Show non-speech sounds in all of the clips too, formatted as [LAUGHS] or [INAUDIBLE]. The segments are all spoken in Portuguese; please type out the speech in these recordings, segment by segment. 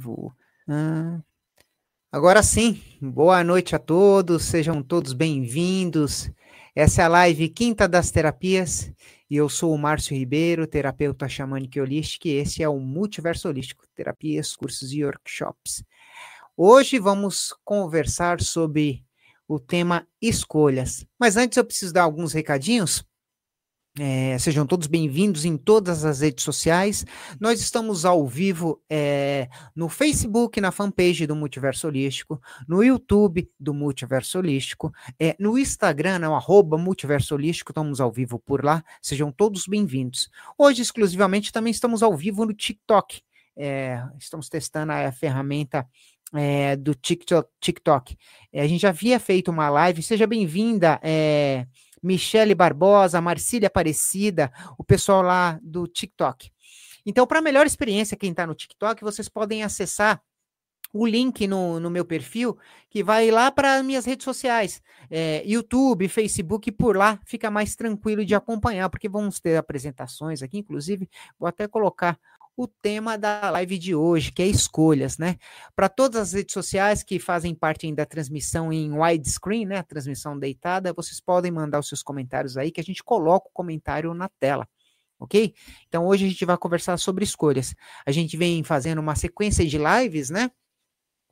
vivo. Ah, agora sim, boa noite a todos, sejam todos bem-vindos. Essa é a live Quinta das Terapias e eu sou o Márcio Ribeiro, terapeuta xamânico e holístico, e esse é o Multiverso Holístico, terapias, cursos e workshops. Hoje vamos conversar sobre o tema escolhas. Mas antes eu preciso dar alguns recadinhos. É, sejam todos bem-vindos em todas as redes sociais. Nós estamos ao vivo é, no Facebook, na fanpage do Multiverso Holístico, no YouTube do Multiverso Holístico, é, no Instagram, no arroba Multiverso Holístico, estamos ao vivo por lá. Sejam todos bem-vindos. Hoje, exclusivamente, também estamos ao vivo no TikTok. É, estamos testando a ferramenta é, do TikTok. TikTok. É, a gente já havia feito uma live. Seja bem-vinda. É, Michele Barbosa, Marcília Aparecida, o pessoal lá do TikTok. Então, para melhor experiência, quem está no TikTok, vocês podem acessar o link no, no meu perfil, que vai lá para minhas redes sociais, é, YouTube, Facebook, por lá fica mais tranquilo de acompanhar, porque vamos ter apresentações aqui, inclusive, vou até colocar o tema da live de hoje, que é escolhas, né? Para todas as redes sociais que fazem parte da transmissão em widescreen, né? A transmissão deitada, vocês podem mandar os seus comentários aí, que a gente coloca o comentário na tela. Ok? Então hoje a gente vai conversar sobre escolhas. A gente vem fazendo uma sequência de lives, né?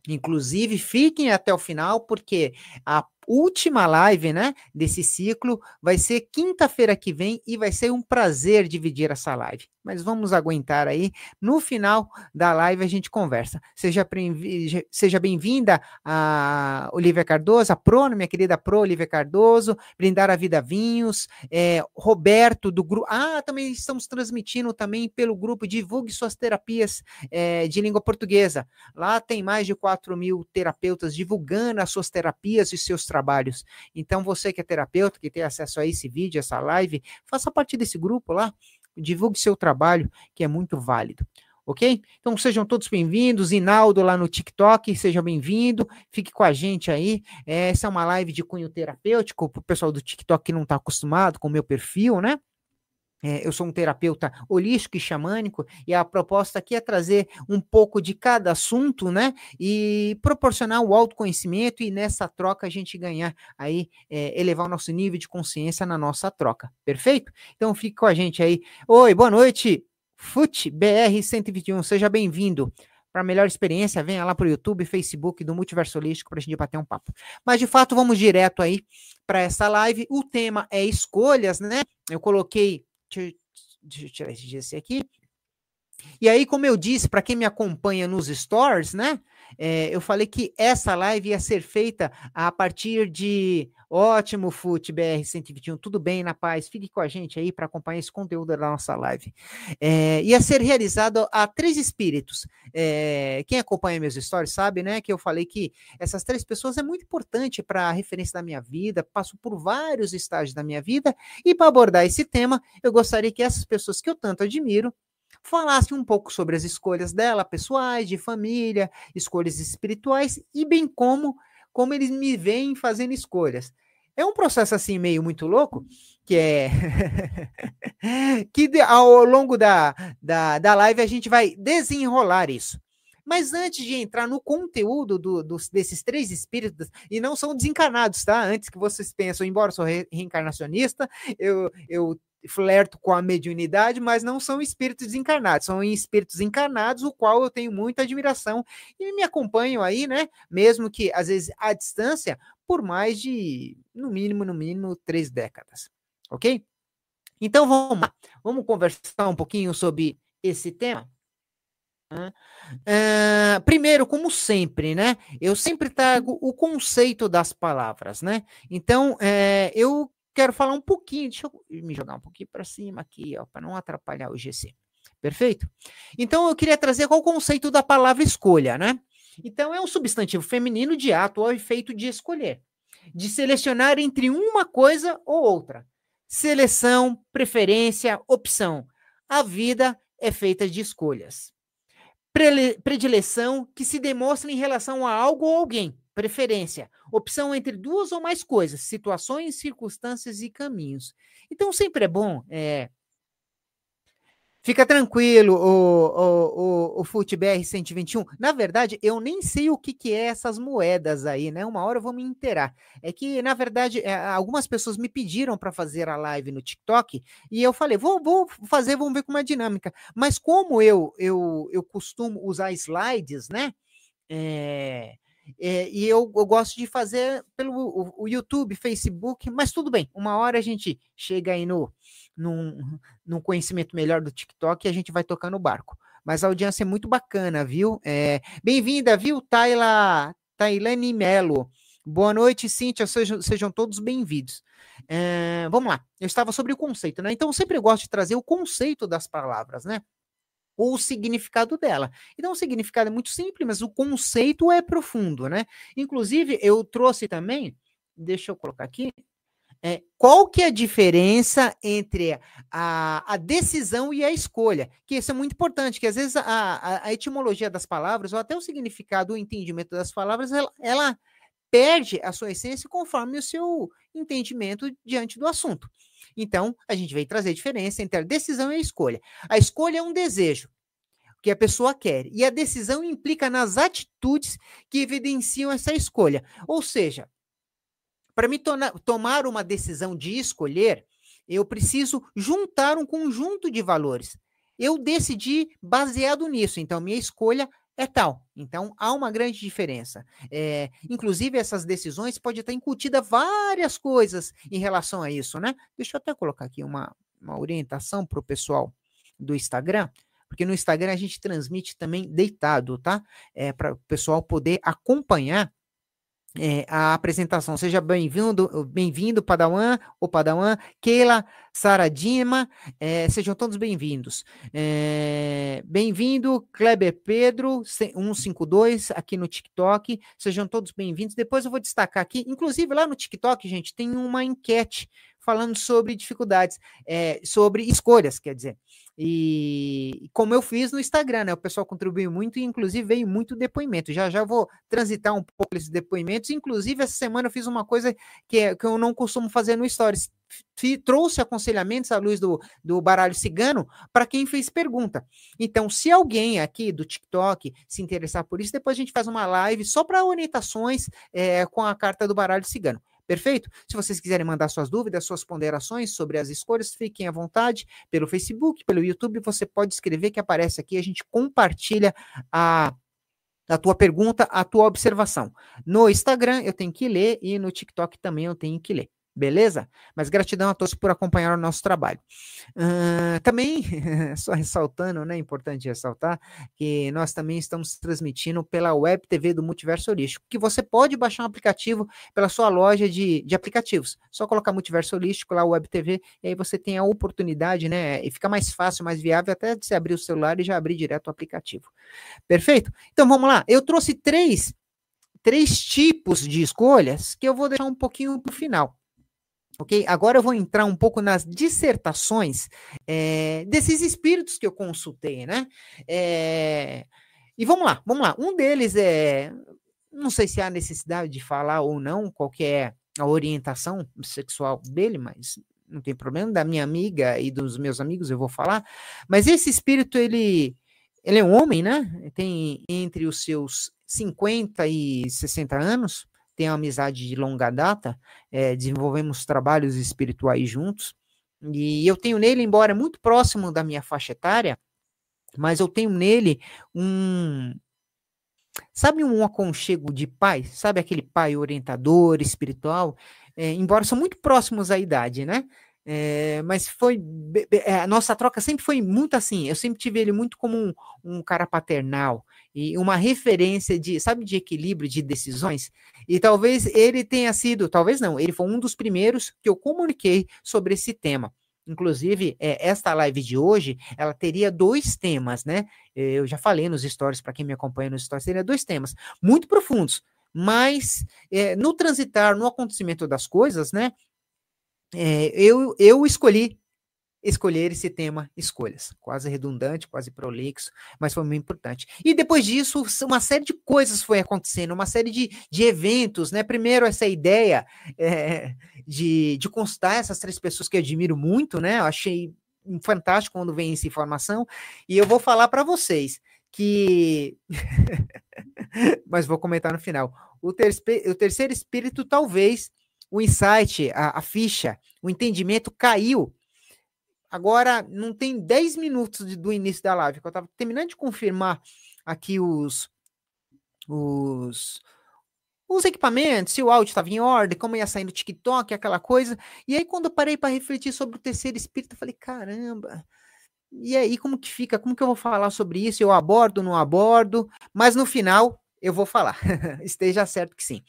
Inclusive, fiquem até o final, porque a última live, né, desse ciclo vai ser quinta-feira que vem e vai ser um prazer dividir essa live mas vamos aguentar aí. No final da live a gente conversa. Seja, seja bem-vinda a Olivia Cardoso, a Pro, minha querida Pro, Olivia Cardoso, Brindar a Vida Vinhos, é, Roberto do grupo. Ah, também estamos transmitindo também pelo grupo Divulgue Suas Terapias é, de Língua Portuguesa. Lá tem mais de 4 mil terapeutas divulgando as suas terapias e seus trabalhos. Então, você que é terapeuta, que tem acesso a esse vídeo, essa live, faça parte desse grupo lá divulgue seu trabalho, que é muito válido. Ok? Então sejam todos bem-vindos. Inaldo lá no TikTok, seja bem-vindo. Fique com a gente aí. Essa é uma live de cunho terapêutico para o pessoal do TikTok que não está acostumado com o meu perfil, né? É, eu sou um terapeuta holístico e xamânico, e a proposta aqui é trazer um pouco de cada assunto, né? E proporcionar o autoconhecimento e nessa troca a gente ganhar aí, é, elevar o nosso nível de consciência na nossa troca. Perfeito? Então fique com a gente aí. Oi, boa noite, FUT BR 121, seja bem-vindo. Para melhor experiência, venha lá para o YouTube, Facebook do Multiverso Holístico para a gente bater um papo. Mas de fato, vamos direto aí para essa live. O tema é escolhas, né? Eu coloquei Deixa, eu tirar esse GC aqui. E aí, como eu disse, para quem me acompanha nos stores, né? É, eu falei que essa live ia ser feita a partir de ótimo FUT BR 121, tudo bem, na paz, fique com a gente aí para acompanhar esse conteúdo da nossa live. É, ia ser realizado a três espíritos. É, quem acompanha meus stories sabe, né, que eu falei que essas três pessoas é muito importante para a referência da minha vida, passo por vários estágios da minha vida, e para abordar esse tema, eu gostaria que essas pessoas que eu tanto admiro falasse um pouco sobre as escolhas dela, pessoais, de família, escolhas espirituais e bem como como eles me veem fazendo escolhas. É um processo assim meio muito louco, que é [LAUGHS] que ao longo da, da, da live a gente vai desenrolar isso. Mas antes de entrar no conteúdo do, dos, desses três espíritos, e não são desencarnados, tá? Antes que vocês pensem, embora eu sou re, reencarnacionista, eu, eu flerto com a mediunidade, mas não são espíritos encarnados, são espíritos encarnados, o qual eu tenho muita admiração e me acompanham aí, né? Mesmo que às vezes à distância, por mais de, no mínimo, no mínimo, três décadas, ok? Então vamos lá, vamos conversar um pouquinho sobre esse tema. Uh, primeiro, como sempre, né? Eu sempre trago o conceito das palavras, né? Então, é, eu quero falar um pouquinho, deixa eu me jogar um pouquinho para cima aqui, ó, para não atrapalhar o GC. Perfeito? Então eu queria trazer qual o conceito da palavra escolha, né? Então é um substantivo feminino de ato ou efeito de escolher, de selecionar entre uma coisa ou outra. Seleção, preferência, opção. A vida é feita de escolhas. Predileção que se demonstra em relação a algo ou alguém preferência, opção entre duas ou mais coisas, situações, circunstâncias e caminhos. Então, sempre é bom é, Fica tranquilo, o, o, o, o FUTBR 121. Na verdade, eu nem sei o que, que é essas moedas aí, né? Uma hora eu vou me inteirar. É que, na verdade, é, algumas pessoas me pediram para fazer a live no TikTok e eu falei, vou, vou fazer, vamos ver como é a dinâmica. Mas como eu, eu, eu costumo usar slides, né? É, é, e eu, eu, gosto de fazer pelo o, o, YouTube, Facebook, mas tudo bem. Uma hora a gente chega aí no, num, num conhecimento melhor do TikTok e a gente vai tocar no barco. Mas a audiência é muito bacana, viu? É, Bem-vinda, viu, Taila, Tailane Melo. Boa noite, Cíntia, sejam, sejam todos bem-vindos. É, vamos lá, eu estava sobre o conceito, né? Então, sempre gosto de trazer o conceito das palavras, né? Ou o significado dela. Então, o significado é muito simples, mas o conceito é profundo, né? Inclusive, eu trouxe também, deixa eu colocar aqui, é, qual que é a diferença entre a, a, decisão e a escolha? Que isso é muito importante, que às vezes a, a, a etimologia das palavras, ou até o significado, o entendimento das palavras, ela, ela perde a sua essência conforme o seu entendimento diante do assunto. Então, a gente veio trazer a diferença entre a decisão e a escolha. A escolha é um desejo que a pessoa quer, e a decisão implica nas atitudes que evidenciam essa escolha. Ou seja, para me tomar uma decisão de escolher, eu preciso juntar um conjunto de valores. Eu decidi baseado nisso, então minha escolha é tal. Então, há uma grande diferença. É, inclusive, essas decisões podem estar incutidas várias coisas em relação a isso, né? Deixa eu até colocar aqui uma, uma orientação para o pessoal do Instagram, porque no Instagram a gente transmite também deitado, tá? É, para o pessoal poder acompanhar é, a apresentação. Seja bem-vindo, bem-vindo, Padawan, ou Padawan, Keila, Saradima, é, sejam todos bem-vindos. É, bem-vindo, Kleber Pedro, 152, aqui no TikTok, sejam todos bem-vindos. Depois eu vou destacar aqui, inclusive lá no TikTok, gente, tem uma enquete falando sobre dificuldades, é, sobre escolhas, quer dizer. E como eu fiz no Instagram, né? O pessoal contribuiu muito e, inclusive, veio muito depoimento. Já já vou transitar um pouco esses depoimentos. Inclusive, essa semana eu fiz uma coisa que, é, que eu não costumo fazer no Stories. Trouxe aconselhamentos à luz do, do baralho cigano para quem fez pergunta. Então, se alguém aqui do TikTok se interessar por isso, depois a gente faz uma live só para orientações é, com a carta do baralho cigano. Perfeito? Se vocês quiserem mandar suas dúvidas, suas ponderações sobre as escolhas, fiquem à vontade pelo Facebook, pelo YouTube, você pode escrever que aparece aqui, a gente compartilha a a tua pergunta, a tua observação. No Instagram eu tenho que ler e no TikTok também eu tenho que ler. Beleza? Mas gratidão a todos por acompanhar o nosso trabalho. Uh, também, [LAUGHS] só ressaltando, né? Importante ressaltar que nós também estamos transmitindo pela Web TV do Multiverso Holístico, que você pode baixar um aplicativo pela sua loja de, de aplicativos. Só colocar Multiverso Holístico lá, Web TV, e aí você tem a oportunidade, né? E fica mais fácil, mais viável até de abrir o celular e já abrir direto o aplicativo. Perfeito? Então vamos lá. Eu trouxe três, três tipos de escolhas que eu vou deixar um pouquinho para o final. Ok? Agora eu vou entrar um pouco nas dissertações é, desses espíritos que eu consultei, né? É, e vamos lá, vamos lá. Um deles é. Não sei se há necessidade de falar ou não qual é a orientação sexual dele, mas não tem problema. Da minha amiga e dos meus amigos eu vou falar. Mas esse espírito, ele, ele é um homem, né? Tem entre os seus 50 e 60 anos uma amizade de longa data, é, desenvolvemos trabalhos espirituais juntos, e eu tenho nele, embora muito próximo da minha faixa etária, mas eu tenho nele um. Sabe um aconchego de pai? Sabe aquele pai orientador, espiritual? É, embora são muito próximos à idade, né? É, mas foi. A nossa troca sempre foi muito assim. Eu sempre tive ele muito como um, um cara paternal e uma referência de, sabe, de equilíbrio de decisões. E talvez ele tenha sido, talvez não, ele foi um dos primeiros que eu comuniquei sobre esse tema. Inclusive, é, esta live de hoje, ela teria dois temas, né? Eu já falei nos stories, para quem me acompanha nos stories, teria dois temas muito profundos, mas é, no transitar, no acontecimento das coisas, né? É, eu, eu escolhi escolher esse tema escolhas. Quase redundante, quase prolixo, mas foi muito importante. E depois disso, uma série de coisas foi acontecendo, uma série de, de eventos, né? Primeiro, essa ideia é, de, de constar essas três pessoas que eu admiro muito, né? Eu achei fantástico quando vem essa informação. E eu vou falar para vocês que. [LAUGHS] Mas vou comentar no final. O, ter... o terceiro espírito, talvez, o insight, a, a ficha, o entendimento caiu. Agora, não tem 10 minutos de, do início da live, que eu estava terminando de confirmar aqui os, os, os equipamentos, se o áudio estava em ordem, como ia sair no TikTok, aquela coisa. E aí, quando eu parei para refletir sobre o terceiro espírito, eu falei: caramba, e aí como que fica? Como que eu vou falar sobre isso? Eu abordo, não abordo? Mas no final eu vou falar. [LAUGHS] Esteja certo que sim.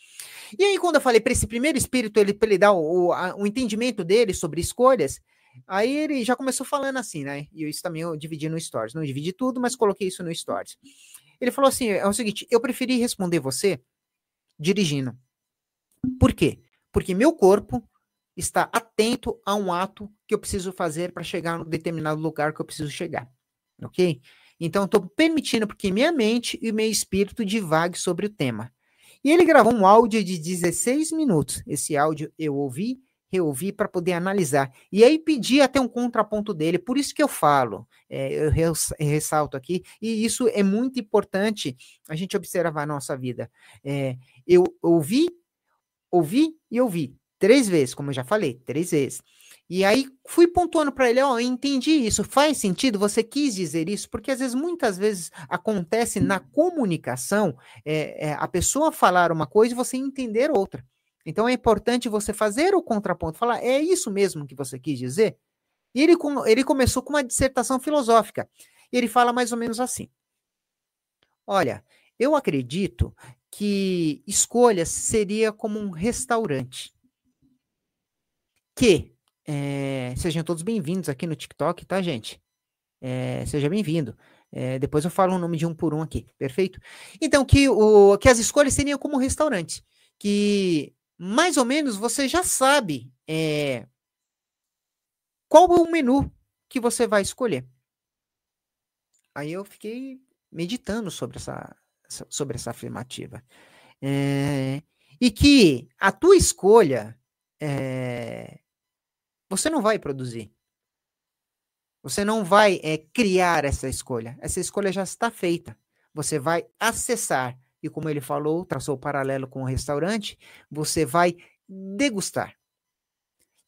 E aí, quando eu falei para esse primeiro espírito, ele, ele dar o, a, o entendimento dele sobre escolhas, aí ele já começou falando assim, né? E isso também eu dividi no Stories. Não dividi tudo, mas coloquei isso no Stories. Ele falou assim: é o seguinte, eu preferi responder você dirigindo. Por quê? Porque meu corpo está atento a um ato que eu preciso fazer para chegar no determinado lugar que eu preciso chegar. Ok? Então, estou permitindo porque minha mente e meu espírito divague sobre o tema. E ele gravou um áudio de 16 minutos. Esse áudio eu ouvi, reouvi para poder analisar. E aí pedi até um contraponto dele. Por isso que eu falo, é, eu ressalto aqui, e isso é muito importante a gente observar na nossa vida. É, eu ouvi, ouvi e ouvi. Três vezes, como eu já falei, três vezes. E aí fui pontuando para ele, ó, oh, entendi isso, faz sentido, você quis dizer isso, porque às vezes, muitas vezes acontece na comunicação é, é, a pessoa falar uma coisa e você entender outra. Então é importante você fazer o contraponto, falar, é isso mesmo que você quis dizer? E ele, ele começou com uma dissertação filosófica. E ele fala mais ou menos assim: Olha, eu acredito que escolhas seria como um restaurante. Que é, sejam todos bem-vindos aqui no TikTok, tá, gente? É, seja bem-vindo. É, depois eu falo o nome de um por um aqui, perfeito? Então, que, o, que as escolhas seriam como restaurante, que mais ou menos você já sabe é, qual é o menu que você vai escolher. Aí eu fiquei meditando sobre essa, sobre essa afirmativa. É, e que a tua escolha é, você não vai produzir. Você não vai é, criar essa escolha. Essa escolha já está feita. Você vai acessar. E como ele falou, traçou o paralelo com o restaurante, você vai degustar.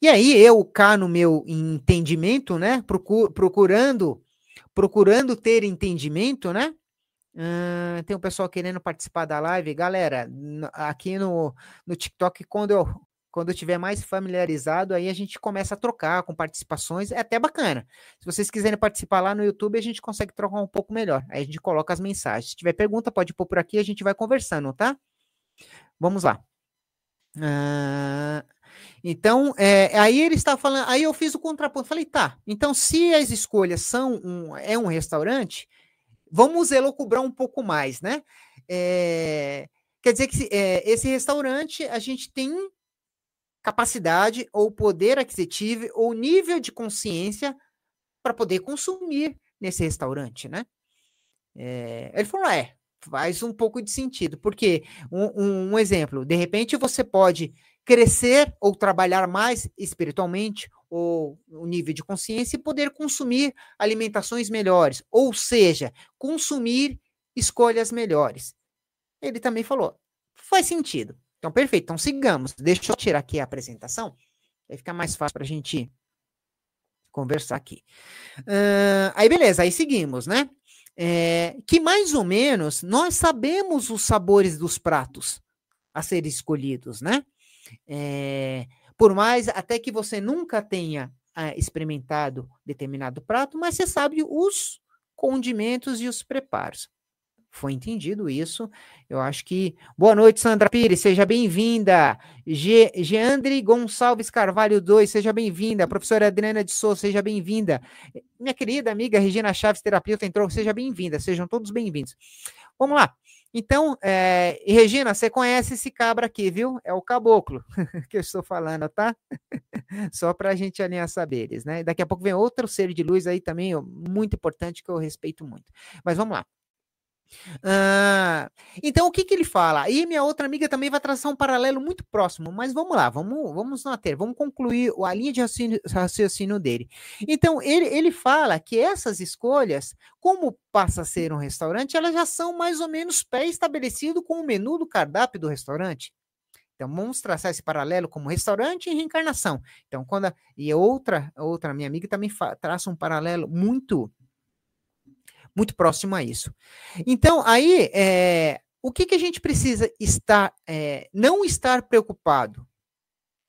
E aí eu cá no meu entendimento, né, procurando procurando ter entendimento, né? Uh, tem um pessoal querendo participar da live. Galera, aqui no, no TikTok, quando eu quando eu tiver mais familiarizado, aí a gente começa a trocar com participações. É até bacana. Se vocês quiserem participar lá no YouTube, a gente consegue trocar um pouco melhor. Aí a gente coloca as mensagens. Se tiver pergunta, pode pôr por aqui, a gente vai conversando, tá? Vamos lá. Uh, então, é, aí ele estava falando, aí eu fiz o contraponto. Falei, tá, então se as escolhas são um, é um restaurante, vamos elocubrar um pouco mais, né? É, quer dizer que é, esse restaurante a gente tem capacidade ou poder aquisitivo ou nível de consciência para poder consumir nesse restaurante, né? É, ele falou, é, faz um pouco de sentido, porque um, um, um, exemplo, de repente você pode crescer ou trabalhar mais espiritualmente ou o nível de consciência e poder consumir alimentações melhores, ou seja, consumir escolhas melhores. Ele também falou, faz sentido. Então, perfeito. Então, sigamos. Deixa eu tirar aqui a apresentação. Aí fica mais fácil para a gente conversar aqui. Uh, aí, beleza. Aí seguimos, né? É, que mais ou menos nós sabemos os sabores dos pratos a serem escolhidos, né? É, por mais até que você nunca tenha ah, experimentado determinado prato, mas você sabe os condimentos e os preparos foi entendido isso. Eu acho que. Boa noite, Sandra Pires, seja bem-vinda. Ge Geandre Gonçalves Carvalho 2, seja bem-vinda. Professora Adriana de Souza, seja bem-vinda. Minha querida amiga Regina Chaves, terapeuta, entrou, seja bem-vinda. Sejam todos bem-vindos. Vamos lá. Então, é, Regina, você conhece esse cabra aqui, viu? É o caboclo [LAUGHS] que eu estou falando, tá? [LAUGHS] Só para a gente alinhar saberes, né? Daqui a pouco vem outro ser de luz aí também, muito importante, que eu respeito muito. Mas vamos lá. Ah, então, o que, que ele fala? Aí minha outra amiga também vai traçar um paralelo muito próximo, mas vamos lá, vamos, vamos ter, vamos concluir a linha de raciocínio, raciocínio dele. Então, ele, ele fala que essas escolhas, como passa a ser um restaurante, elas já são mais ou menos pré-estabelecido com o menu do cardápio do restaurante. Então, vamos traçar esse paralelo como restaurante e reencarnação. Então, quando a, e outra, outra minha amiga também traça um paralelo muito muito próximo a isso. Então, aí, é, o que, que a gente precisa estar, é, não estar preocupado,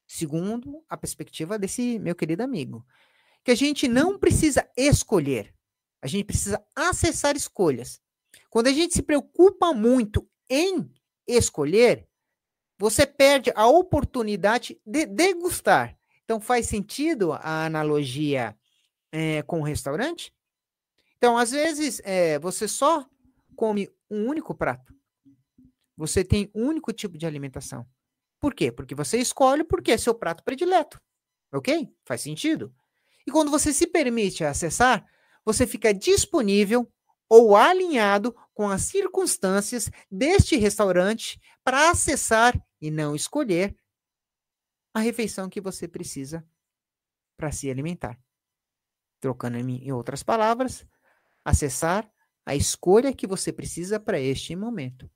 segundo a perspectiva desse meu querido amigo, que a gente não precisa escolher, a gente precisa acessar escolhas. Quando a gente se preocupa muito em escolher, você perde a oportunidade de degustar. Então, faz sentido a analogia é, com o restaurante? Então, às vezes, é, você só come um único prato. Você tem um único tipo de alimentação. Por quê? Porque você escolhe porque é seu prato predileto. Ok? Faz sentido. E quando você se permite acessar, você fica disponível ou alinhado com as circunstâncias deste restaurante para acessar e não escolher a refeição que você precisa para se alimentar. Trocando em outras palavras, acessar a escolha que você precisa para este momento.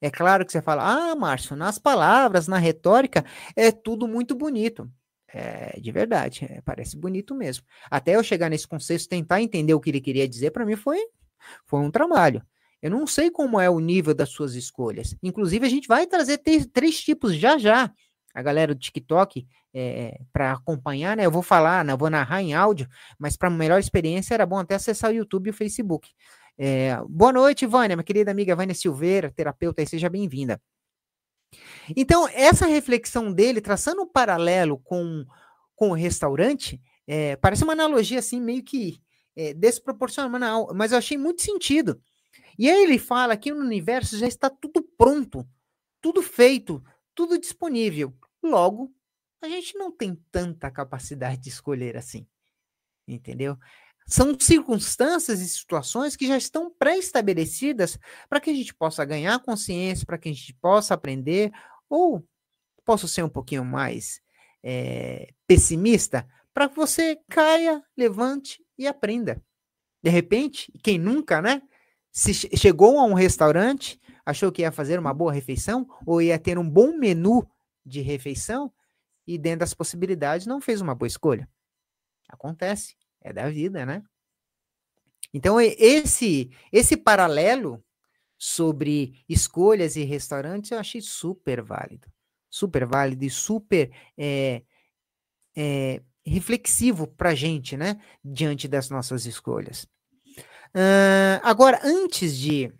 É claro que você fala, ah, Márcio, nas palavras, na retórica, é tudo muito bonito. É, de verdade, é, parece bonito mesmo. Até eu chegar nesse conceito, tentar entender o que ele queria dizer, para mim foi, foi um trabalho. Eu não sei como é o nível das suas escolhas. Inclusive, a gente vai trazer três tipos já já a galera do TikTok é, eh, para acompanhar, né? Eu vou falar, né? eu vou narrar em áudio, mas para melhor experiência era bom até acessar o YouTube e o Facebook. É, boa noite, Vânia, minha querida amiga Vânia Silveira, terapeuta, e seja bem-vinda. Então, essa reflexão dele, traçando um paralelo com, com o restaurante, é, parece uma analogia assim, meio que desproporcional, mas eu achei muito sentido. E aí ele fala que no universo já está tudo pronto, tudo feito, tudo disponível. Logo, a gente não tem tanta capacidade de escolher assim. Entendeu? São circunstâncias e situações que já estão pré-estabelecidas para que a gente possa ganhar consciência, para que a gente possa aprender, ou posso ser um pouquinho mais é, pessimista, para que você caia, levante e aprenda. De repente, quem nunca, né? Se chegou a um restaurante, achou que ia fazer uma boa refeição, ou ia ter um bom menu de refeição e dentro das possibilidades não fez uma boa escolha. Acontece, é da vida, né? Então esse esse paralelo sobre escolhas e restaurantes eu achei super válido, super válido e super é, é, reflexivo para gente, né? Diante das nossas escolhas. Uh, agora, antes de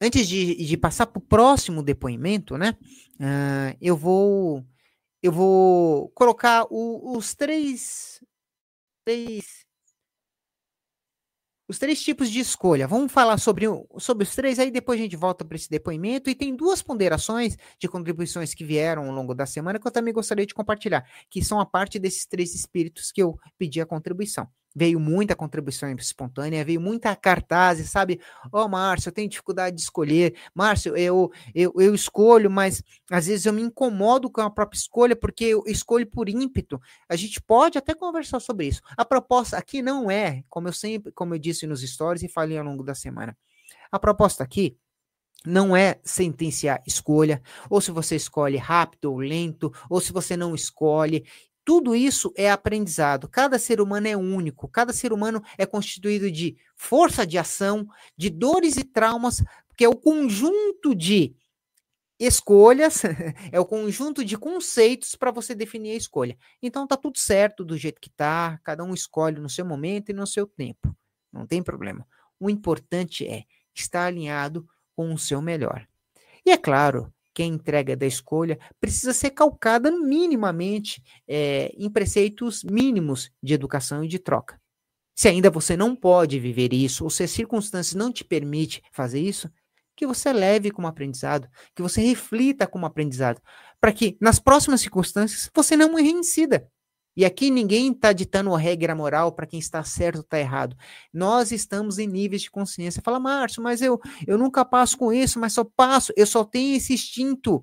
antes de, de passar para o próximo depoimento, né? Uh, eu vou eu vou colocar o, os três, três os três tipos de escolha. Vamos falar sobre, sobre os três, aí depois a gente volta para esse depoimento. E tem duas ponderações de contribuições que vieram ao longo da semana que eu também gostaria de compartilhar, que são a parte desses três espíritos que eu pedi a contribuição veio muita contribuição espontânea, veio muita cartaz, sabe? Ó, oh, Márcio, eu tenho dificuldade de escolher. Márcio, eu, eu, eu escolho, mas às vezes eu me incomodo com a própria escolha, porque eu escolho por ímpeto. A gente pode até conversar sobre isso. A proposta aqui não é, como eu sempre, como eu disse nos stories e falei ao longo da semana. A proposta aqui não é sentenciar escolha, ou se você escolhe rápido ou lento, ou se você não escolhe. Tudo isso é aprendizado. Cada ser humano é único. Cada ser humano é constituído de força de ação, de dores e traumas, que é o conjunto de escolhas, [LAUGHS] é o conjunto de conceitos para você definir a escolha. Então tá tudo certo do jeito que tá, cada um escolhe no seu momento e no seu tempo. Não tem problema. O importante é estar alinhado com o seu melhor. E é claro, que a entrega da escolha precisa ser calcada minimamente é, em preceitos mínimos de educação e de troca. Se ainda você não pode viver isso, ou se as circunstâncias não te permitem fazer isso, que você leve como aprendizado, que você reflita como aprendizado, para que nas próximas circunstâncias você não reincida. E aqui ninguém está ditando regra moral para quem está certo ou está errado. Nós estamos em níveis de consciência. Fala, Márcio, mas eu, eu nunca passo com isso, mas só passo, eu só tenho esse instinto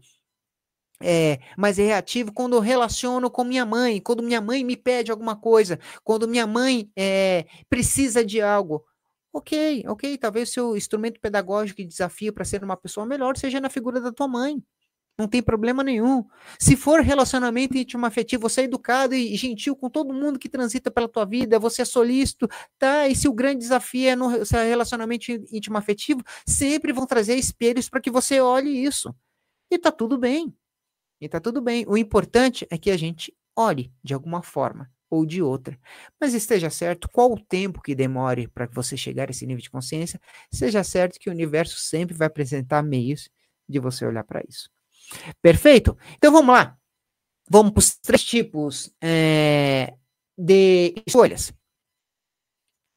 é, mais reativo quando eu relaciono com minha mãe, quando minha mãe me pede alguma coisa, quando minha mãe é, precisa de algo. Ok, ok, talvez seu instrumento pedagógico e desafio para ser uma pessoa melhor seja na figura da tua mãe. Não tem problema nenhum. Se for relacionamento íntimo afetivo, você é educado e gentil com todo mundo que transita pela tua vida, você é solícito, tá? E se o grande desafio é no relacionamento íntimo afetivo, sempre vão trazer espelhos para que você olhe isso. E tá tudo bem. E tá tudo bem. O importante é que a gente olhe de alguma forma ou de outra. Mas esteja certo qual o tempo que demore para você chegar a esse nível de consciência, seja certo que o universo sempre vai apresentar meios de você olhar para isso. Perfeito? Então vamos lá. Vamos para os três tipos é, de escolhas.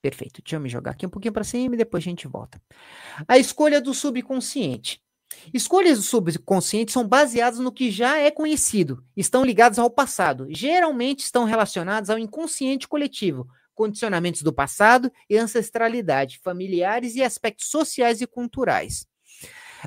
Perfeito. Deixa eu me jogar aqui um pouquinho para cima e depois a gente volta. A escolha do subconsciente. Escolhas do subconsciente são baseadas no que já é conhecido, estão ligadas ao passado, geralmente estão relacionadas ao inconsciente coletivo, condicionamentos do passado e ancestralidade, familiares e aspectos sociais e culturais.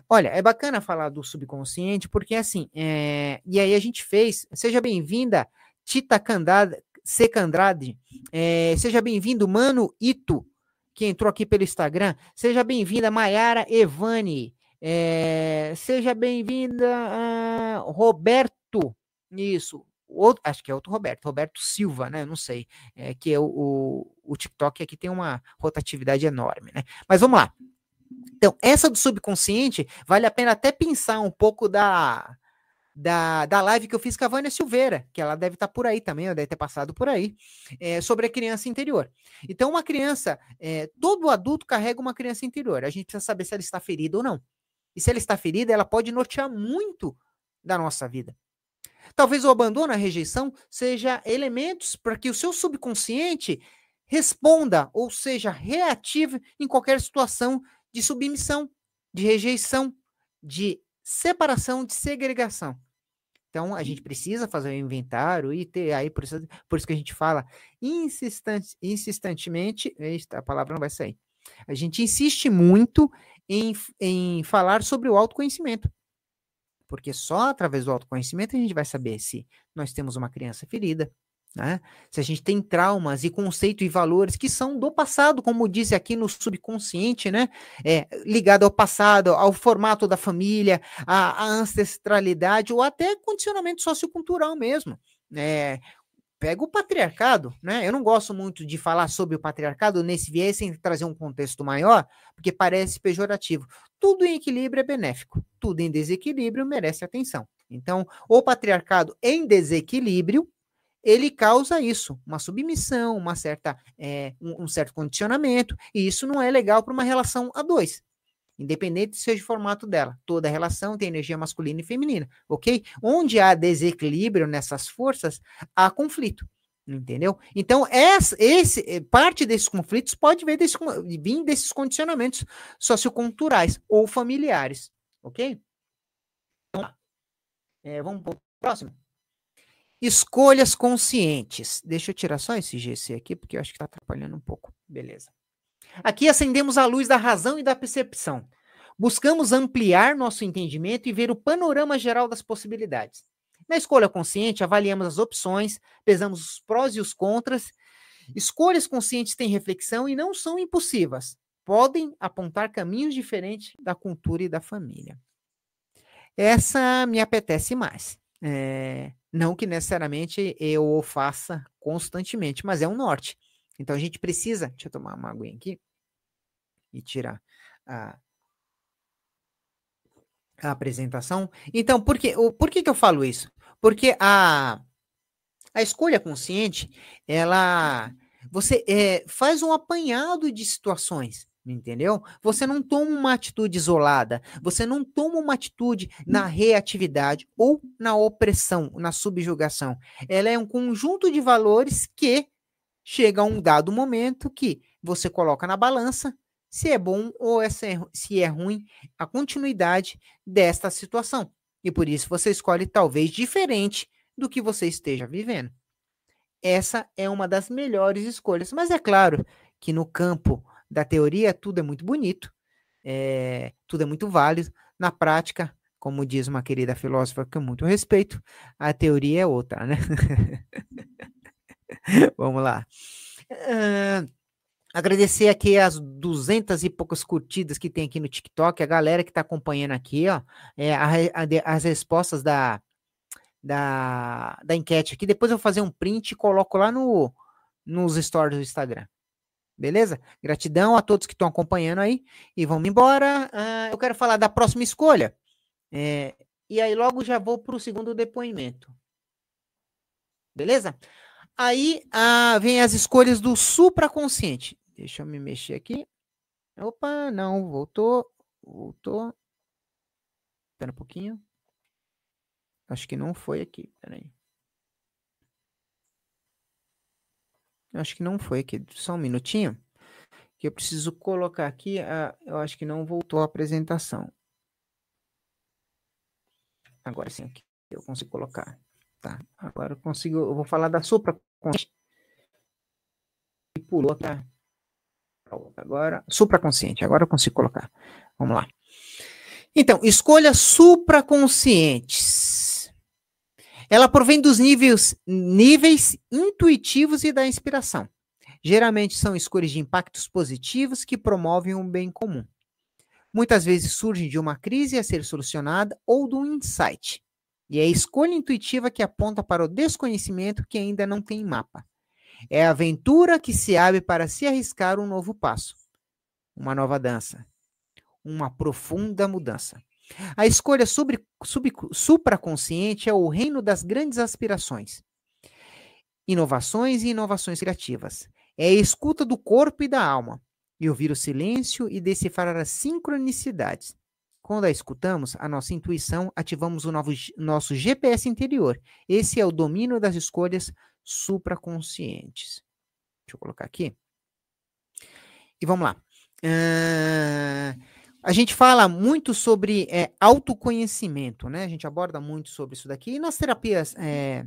Olha, é bacana falar do subconsciente, porque assim, é... e aí a gente fez, seja bem-vinda, Tita Candade, Secandrade, é... seja bem-vindo, Mano Ito, que entrou aqui pelo Instagram, seja bem-vinda, Maiara Evani, é... seja bem-vinda, uh... Roberto, isso, outro, acho que é outro Roberto, Roberto Silva, né? Não sei, é, que é o, o, o TikTok aqui tem uma rotatividade enorme, né? Mas vamos lá. Então, essa do subconsciente, vale a pena até pensar um pouco da, da, da live que eu fiz com a Vânia Silveira, que ela deve estar tá por aí também, deve ter passado por aí, é, sobre a criança interior. Então, uma criança, é, todo adulto carrega uma criança interior. A gente precisa saber se ela está ferida ou não. E se ela está ferida, ela pode nortear muito da nossa vida. Talvez o abandono, a rejeição, seja elementos para que o seu subconsciente responda, ou seja, reativo em qualquer situação de submissão, de rejeição, de separação, de segregação. Então, a gente precisa fazer um inventário e ter aí, por isso, por isso que a gente fala insistante, insistentemente, a palavra não vai sair. A gente insiste muito em, em falar sobre o autoconhecimento. Porque só através do autoconhecimento a gente vai saber se nós temos uma criança ferida, né? Se a gente tem traumas e conceitos e valores que são do passado, como diz aqui no subconsciente, né? É, ligado ao passado, ao formato da família, à, à ancestralidade ou até condicionamento sociocultural mesmo. É, pega o patriarcado, né? Eu não gosto muito de falar sobre o patriarcado nesse viés sem trazer um contexto maior, porque parece pejorativo. Tudo em equilíbrio é benéfico, tudo em desequilíbrio merece atenção. Então, o patriarcado em desequilíbrio ele causa isso, uma submissão, uma certa, é, um, um, certo condicionamento, e isso não é legal para uma relação a dois, independente seja o formato dela. Toda relação tem energia masculina e feminina, ok? Onde há desequilíbrio nessas forças, há conflito. Entendeu? Então, essa, esse, eh, parte desses conflitos pode vir, desse, vir desses condicionamentos socioculturais ou familiares. Ok? Então, é, vamos para o próximo. Escolhas conscientes. Deixa eu tirar só esse GC aqui, porque eu acho que está atrapalhando um pouco. Beleza. Aqui acendemos a luz da razão e da percepção. Buscamos ampliar nosso entendimento e ver o panorama geral das possibilidades. Na escolha consciente, avaliamos as opções, pesamos os prós e os contras. Escolhas conscientes têm reflexão e não são impulsivas. Podem apontar caminhos diferentes da cultura e da família. Essa me apetece mais. É, não que necessariamente eu o faça constantemente, mas é um norte. Então a gente precisa. Deixa eu tomar uma aguinha aqui e tirar a, a apresentação. Então, por, que, o, por que, que eu falo isso? Porque a, a escolha consciente, ela. Você é, faz um apanhado de situações entendeu? Você não toma uma atitude isolada, você não toma uma atitude na reatividade ou na opressão, na subjugação. Ela é um conjunto de valores que chega a um dado momento que você coloca na balança se é bom ou é se é ruim a continuidade desta situação. E por isso você escolhe talvez diferente do que você esteja vivendo. essa é uma das melhores escolhas. Mas é claro que no campo da teoria tudo é muito bonito, é, tudo é muito válido. Na prática, como diz uma querida filósofa que eu muito respeito, a teoria é outra, né? [LAUGHS] Vamos lá. Uh, agradecer aqui as duzentas e poucas curtidas que tem aqui no TikTok, a galera que está acompanhando aqui, ó, é, a, a, as respostas da, da, da enquete aqui. Depois eu vou fazer um print e coloco lá no, nos stories do Instagram. Beleza? Gratidão a todos que estão acompanhando aí. E vamos embora. Uh, eu quero falar da próxima escolha. É, e aí logo já vou para o segundo depoimento. Beleza? Aí uh, vem as escolhas do supraconsciente. Deixa eu me mexer aqui. Opa, não, voltou. Voltou. Espera um pouquinho. Acho que não foi aqui. Peraí. Acho que não foi aqui. Só um minutinho. Que eu preciso colocar aqui. A, eu acho que não voltou a apresentação. Agora sim, aqui eu consigo colocar. Tá. Agora eu consigo. Eu vou falar da supraconsciente. E pulou para. Agora, supraconsciente. Agora eu consigo colocar. Vamos lá. Então, escolha supraconscientes. Ela provém dos níveis, níveis intuitivos e da inspiração. Geralmente são escolhas de impactos positivos que promovem um bem comum. Muitas vezes surgem de uma crise a ser solucionada ou de um insight. E é a escolha intuitiva que aponta para o desconhecimento que ainda não tem mapa. É a aventura que se abre para se arriscar um novo passo, uma nova dança, uma profunda mudança. A escolha sobre, sub, supraconsciente é o reino das grandes aspirações, inovações e inovações criativas. É a escuta do corpo e da alma, e ouvir o silêncio e decifrar as sincronicidades. Quando a escutamos, a nossa intuição, ativamos o novo, nosso GPS interior. Esse é o domínio das escolhas supraconscientes. Deixa eu colocar aqui. E vamos lá. Uh, a gente fala muito sobre é, autoconhecimento, né? A gente aborda muito sobre isso daqui. E nas terapias é,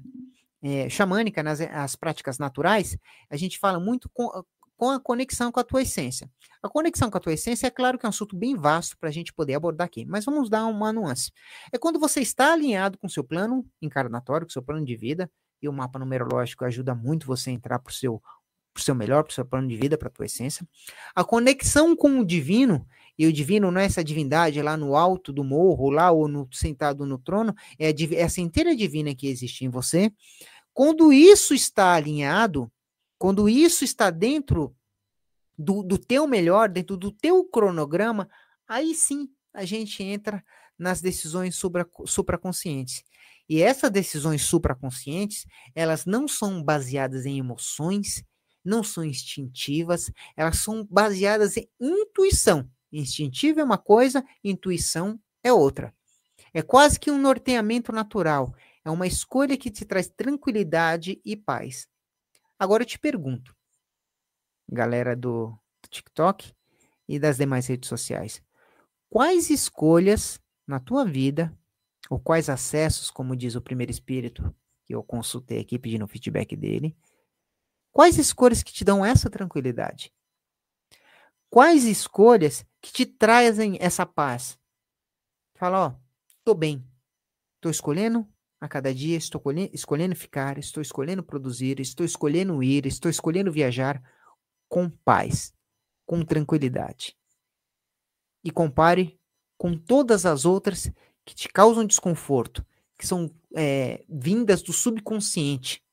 é, xamânicas, nas as práticas naturais, a gente fala muito com, com a conexão com a tua essência. A conexão com a tua essência é claro que é um assunto bem vasto para a gente poder abordar aqui, mas vamos dar uma nuance. É quando você está alinhado com o seu plano encarnatório, com o seu plano de vida, e o mapa numerológico ajuda muito você a entrar para o seu, seu melhor, para o seu plano de vida, para a tua essência. A conexão com o divino e o divino não é essa divindade lá no alto do morro, lá ou no, sentado no trono, é, é essa inteira divina que existe em você. Quando isso está alinhado, quando isso está dentro do, do teu melhor, dentro do teu cronograma, aí sim a gente entra nas decisões supra, supraconscientes. E essas decisões supraconscientes, elas não são baseadas em emoções, não são instintivas, elas são baseadas em intuição. Instintivo é uma coisa, intuição é outra. É quase que um norteamento natural. É uma escolha que te traz tranquilidade e paz. Agora eu te pergunto, galera do, TikTok e das demais redes sociais, quais escolhas na tua vida, ou quais acessos, como diz o primeiro espírito, que eu consultei aqui pedindo feedback dele, quais escolhas que te dão essa tranquilidade? Quais escolhas que te trazem essa paz? Fala, ó, tô bem. Tô escolhendo a cada dia, estou escolhendo ficar, estou escolhendo produzir, estou escolhendo ir, estou escolhendo viajar com paz, com tranquilidade. E compare com todas as outras que te causam desconforto, que são é, vindas do subconsciente,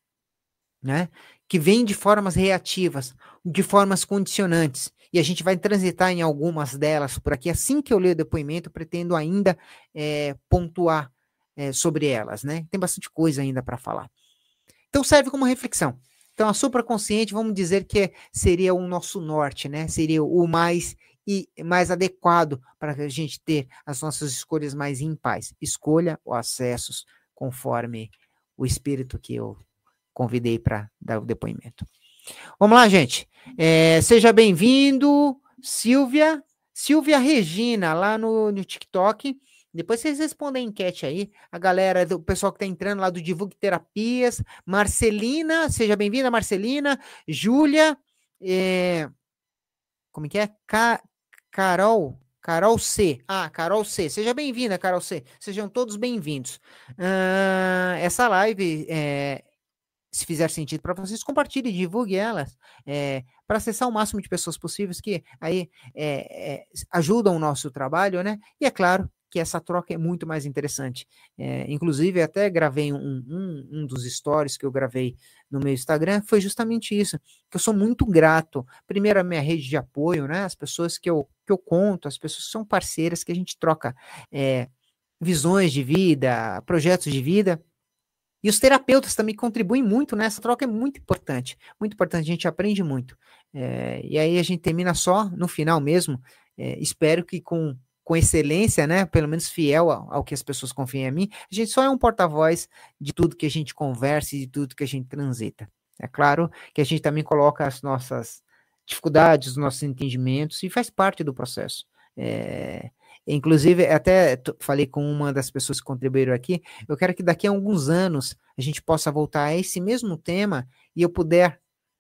né? Que vêm de formas reativas, de formas condicionantes, e a gente vai transitar em algumas delas por aqui. Assim que eu ler o depoimento, pretendo ainda é, pontuar é, sobre elas, né? Tem bastante coisa ainda para falar. Então serve como reflexão. Então a supraconsciente, vamos dizer que seria o nosso norte, né? Seria o mais e mais adequado para a gente ter as nossas escolhas mais em paz. Escolha os acessos conforme o espírito que eu convidei para dar o depoimento. Vamos lá, gente. É, seja bem-vindo, Silvia. Silvia Regina, lá no, no TikTok. Depois vocês respondem a enquete aí. A galera, do pessoal que está entrando lá do Divulgue Terapias. Marcelina, seja bem-vinda, Marcelina. Júlia. É, como que é? Ca, Carol. Carol C. Ah, Carol C. Seja bem-vinda, Carol C. Sejam todos bem-vindos. Uh, essa live, é, se fizer sentido para vocês, compartilhe, divulgue elas é, para acessar o máximo de pessoas possíveis que aí é, ajudam o nosso trabalho, né? E é claro, que essa troca é muito mais interessante. É, inclusive, até gravei um, um, um, dos stories que eu gravei no meu Instagram, foi justamente isso, que eu sou muito grato, primeiro a minha rede de apoio, né, as pessoas que eu, que eu conto, as pessoas que são parceiras, que a gente troca é, visões de vida, projetos de vida, e os terapeutas também contribuem muito nessa troca, é muito importante, muito importante, a gente aprende muito. É, e aí a gente termina só no final mesmo, é, espero que com com excelência, né? Pelo menos fiel ao, ao, que as pessoas confiam em mim. A gente só é um porta-voz de tudo que a gente conversa e de tudo que a gente transita. É claro que a gente também coloca as nossas dificuldades, os nossos entendimentos e faz parte do processo. É, inclusive, até falei com uma das pessoas que contribuíram aqui, eu quero que daqui a alguns anos a gente possa voltar a esse mesmo tema e eu puder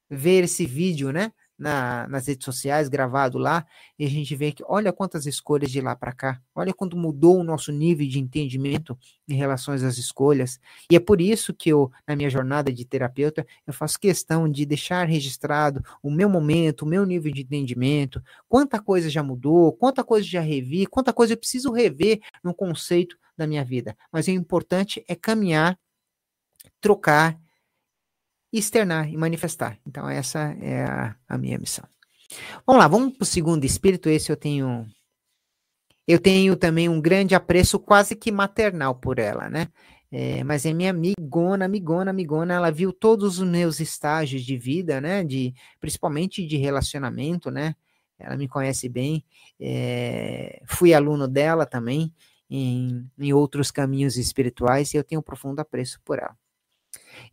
ver esse vídeo, né? Na, nas redes sociais, gravado lá, e a gente vê que olha quantas escolhas de lá para cá, olha quanto mudou o nosso nível de entendimento em relação às escolhas. E é por isso que eu, na minha jornada de terapeuta, eu faço questão de deixar registrado o meu momento, o meu nível de entendimento, quanta coisa já mudou, quanta coisa já revi, quanta coisa eu preciso rever no conceito da minha vida. Mas o importante é caminhar, trocar externar e manifestar. Então, essa é a, a minha missão. Vamos lá, vamos para o segundo espírito. Esse eu tenho. Eu tenho também um grande apreço quase que maternal por ela, né? É, mas é minha amigona, amigona, amigona. Ela viu todos os meus estágios de vida, né? De, principalmente de relacionamento, né? Ela me conhece bem. É, fui aluno dela também em, em outros caminhos espirituais e eu tenho um profundo apreço por ela.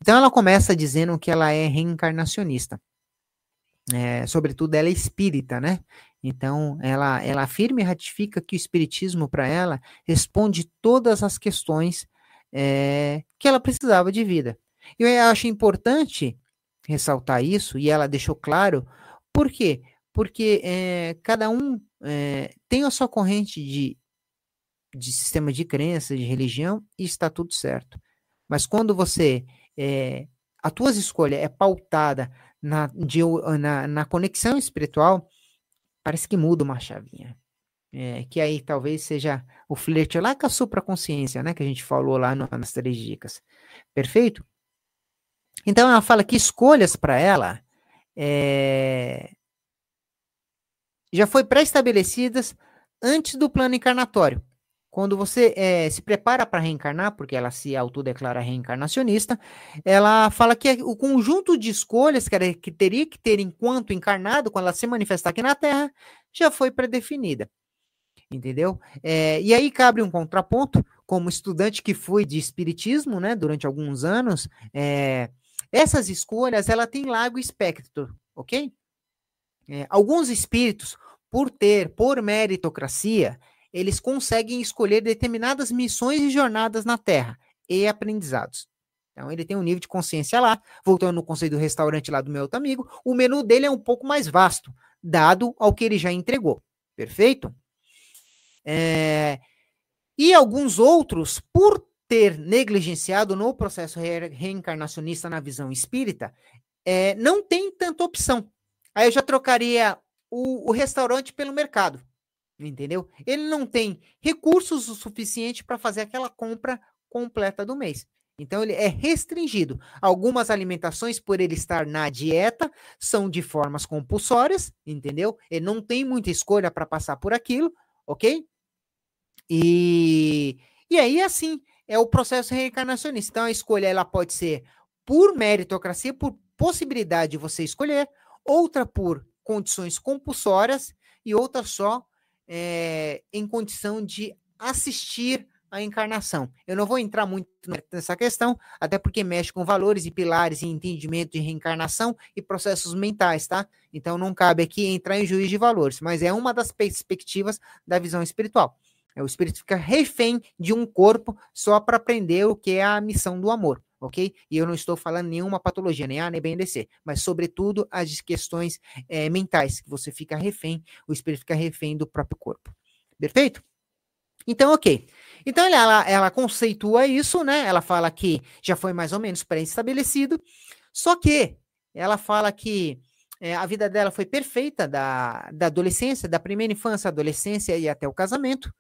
Então ela começa dizendo que ela é reencarnacionista. É, sobretudo ela é espírita, né? Então ela, ela afirma e ratifica que o espiritismo para ela responde todas as questões é, que ela precisava de vida. Eu acho importante ressaltar isso e ela deixou claro. Por quê? Porque é, cada um é, tem a sua corrente de, de sistema de crença, de religião e está tudo certo. Mas quando você é, a tua escolha é pautada na, de, na, na, conexão espiritual, parece que muda uma chavinha. É, que aí talvez seja o flerte lá com a supraconsciência, né? Que a gente falou lá no, nas três dicas. Perfeito? Então ela fala que escolhas para ela é, já foi pré-estabelecidas antes do plano encarnatório. Quando você é, se prepara para reencarnar, porque ela se autodeclara reencarnacionista, ela fala que o conjunto de escolhas que, que teria que ter enquanto encarnado, quando ela se manifestar aqui na Terra, já foi predefinida. Entendeu? É, e aí cabe um contraponto, como estudante que fui de espiritismo, né, durante alguns anos, é, essas escolhas, ela tem largo espectro, ok? É, alguns espíritos, por ter, por meritocracia, eles conseguem escolher determinadas missões e jornadas na Terra e aprendizados. Então ele tem um nível de consciência lá. Voltando no conceito do restaurante lá do meu outro amigo, o menu dele é um pouco mais vasto, dado ao que ele já entregou. Perfeito? É... E alguns outros, por ter negligenciado no processo re reencarnacionista na visão espírita, é, não tem tanta opção. Aí eu já trocaria o, o restaurante pelo mercado. Entendeu? Ele não tem recursos o suficiente para fazer aquela compra completa do mês. Então ele é restringido. Algumas alimentações, por ele estar na dieta, são de formas compulsórias, entendeu? Ele não tem muita escolha para passar por aquilo, ok? E, e aí, assim, é o processo reencarnacionista. Então a escolha ela pode ser por meritocracia, por possibilidade de você escolher, outra por condições compulsórias e outra só é, em condição de assistir a encarnação. Eu não vou entrar muito nessa questão, até porque mexe com valores e pilares e entendimento de reencarnação e processos mentais, tá? Então não cabe aqui entrar em juízo de valores, mas é uma das perspectivas da visão espiritual. O espírito fica refém de um corpo só para aprender o que é a missão do amor, ok? E eu não estou falando nenhuma patologia, nem A, nem B, nem C, mas sobretudo as questões é, mentais, que você fica refém, o espírito fica refém do próprio corpo. Perfeito? Então, ok. Então, ela, ela conceitua isso, né? Ela fala que já foi mais ou menos pré-estabelecido, só que ela fala que é, a vida dela foi perfeita da, da adolescência, da primeira infância, adolescência e até o casamento.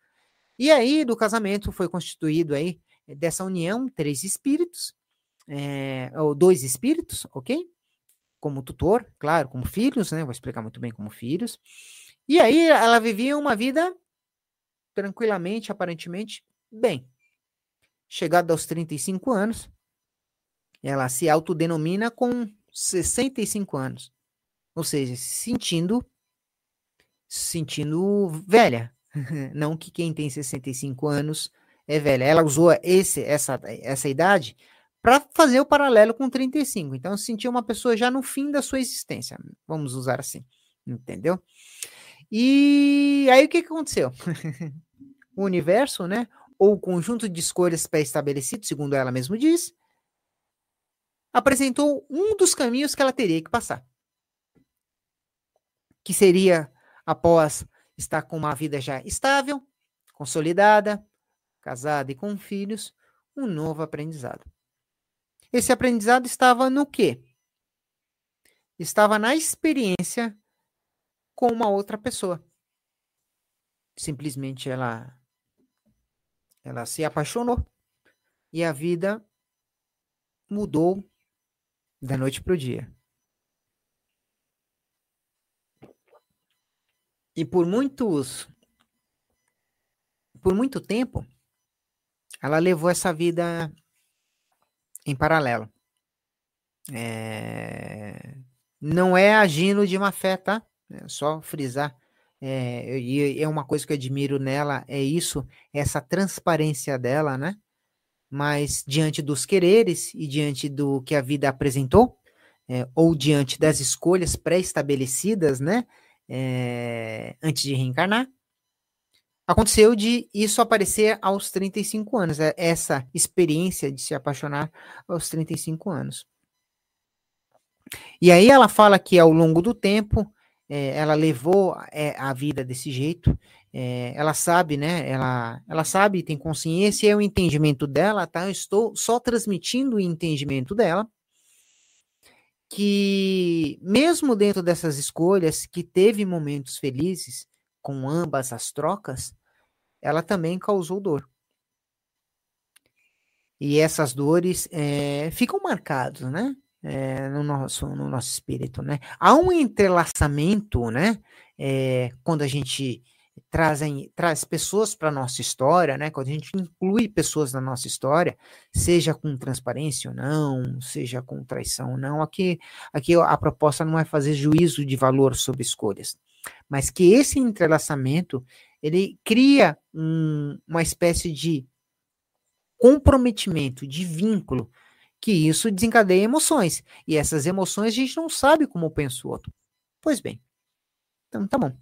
E aí, do casamento, foi constituído aí, dessa união, três espíritos, é, ou dois espíritos, ok? Como tutor, claro, como filhos, né? Vou explicar muito bem como filhos. E aí, ela vivia uma vida tranquilamente, aparentemente, bem. Chegada aos 35 anos, ela se autodenomina com 65 anos. Ou seja, se sentindo sentindo velha. [LAUGHS] Não que quem tem 65 anos é velha. Ela usou esse, essa, essa idade para fazer o paralelo com 35. Então, sentia uma pessoa já no fim da sua existência. Vamos usar assim. Entendeu? E aí o que, aconteceu? [LAUGHS] o universo, né? Ou o conjunto de escolhas pré-estabelecido, segundo ela mesma diz, apresentou um dos caminhos que ela teria que passar que seria após estar com uma vida já estável, consolidada, casada e com filhos, um novo aprendizado. Esse aprendizado estava no quê? Estava na experiência com uma outra pessoa. Simplesmente ela ela se apaixonou e a vida mudou da noite para o dia. E por muitos. Por muito tempo, ela levou essa vida em paralelo. É, não é agindo de má fé, tá? É só frisar. É, e é uma coisa que eu admiro nela, é isso, essa transparência dela, né? Mas diante dos quereres e diante do que a vida apresentou, é, ou diante das escolhas pré-estabelecidas, né? é, antes de reencarnar. Aconteceu de isso aparecer aos 35 anos, é, essa experiência de se apaixonar aos 35 anos. E aí ela fala que ao longo do tempo é, ela levou é, a vida desse jeito, é, ela sabe, né? Ela, ela sabe, tem consciência, é o entendimento dela, tá? Eu estou só transmitindo o entendimento dela que, mesmo dentro dessas escolhas, que teve momentos felizes com ambas as trocas, ela também causou dor. E essas dores é, ficam marcadas, né? É, no, nosso, no nosso espírito, né? Há um entrelaçamento, né? É, quando a gente trazem traz pessoas para nossa história, né? Quando a gente inclui pessoas na nossa história, seja com transparência ou não, seja com traição ou não, aqui aqui a proposta não é fazer juízo de valor sobre escolhas, mas que esse entrelaçamento ele cria um, uma espécie de comprometimento, de vínculo, que isso desencadeia emoções. E essas emoções a gente não sabe como pensa o outro. Pois bem. Então tá bom.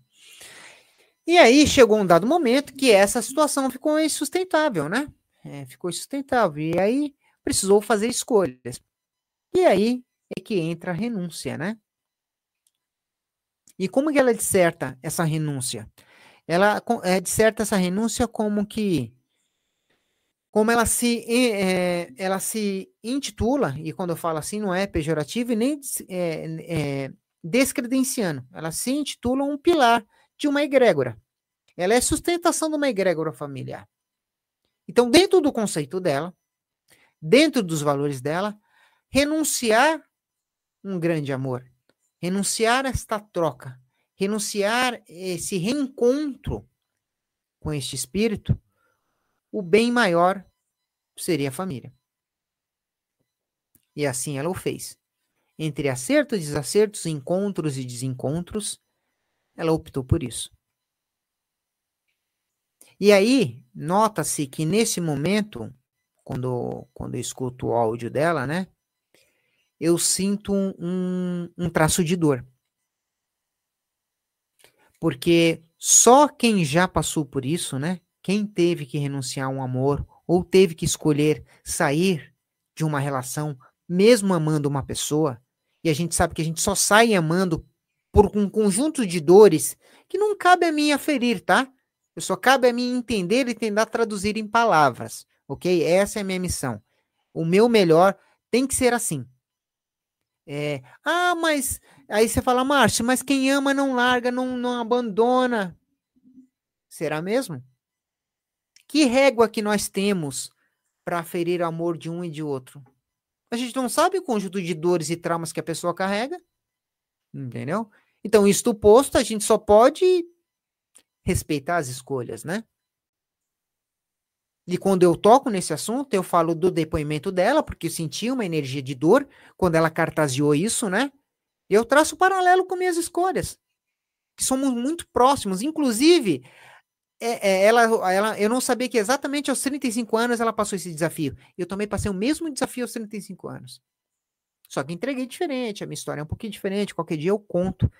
E aí chegou um dado momento que essa situação ficou insustentável, né? É, ficou insustentável. E aí precisou fazer escolhas. E aí é que entra a renúncia, né? E como que ela disserta essa renúncia? Ela é, disserta essa renúncia como que como ela se é, ela se intitula e quando eu falo assim não é pejorativo e nem é, é, descredenciando ela se intitula um pilar de uma egrégora. Ela é sustentação de uma egrégora familiar. Então, dentro do conceito dela, dentro dos valores dela, renunciar um grande amor, renunciar esta troca, renunciar esse reencontro com este espírito, o bem maior seria a família. E assim ela o fez. Entre acertos e desacertos, encontros e desencontros, ela optou por isso. E aí, nota-se que nesse momento, quando, quando eu escuto o áudio dela, né? Eu sinto um, um traço de dor. Porque só quem já passou por isso, né? quem teve que renunciar a um amor ou teve que escolher sair de uma relação, mesmo amando uma pessoa, e a gente sabe que a gente só sai amando por um conjunto de dores que não cabe a mim aferir, tá? Eu só cabe a mim entender e tentar traduzir em palavras, ok? Essa é a minha missão. O meu melhor tem que ser assim. É, ah, mas aí você fala, Márcio, mas quem ama não larga, não, não abandona. Será mesmo? Que régua que nós temos para ferir o amor de um e de outro? A gente não sabe o conjunto de dores e traumas que a pessoa carrega. Entendeu? Então, isto posto, a gente só pode respeitar as escolhas, né? E quando eu toco nesse assunto, eu falo do depoimento dela, porque eu senti uma energia de dor quando ela cartaseou isso, né? Eu traço paralelo com minhas escolhas, que somos muito próximos. Inclusive, é, é, ela, ela, eu não sabia que exatamente aos 35 anos ela passou esse desafio. Eu também passei o mesmo desafio aos 35 anos. Só que entreguei diferente, a minha história é um pouquinho diferente. Qualquer dia eu conto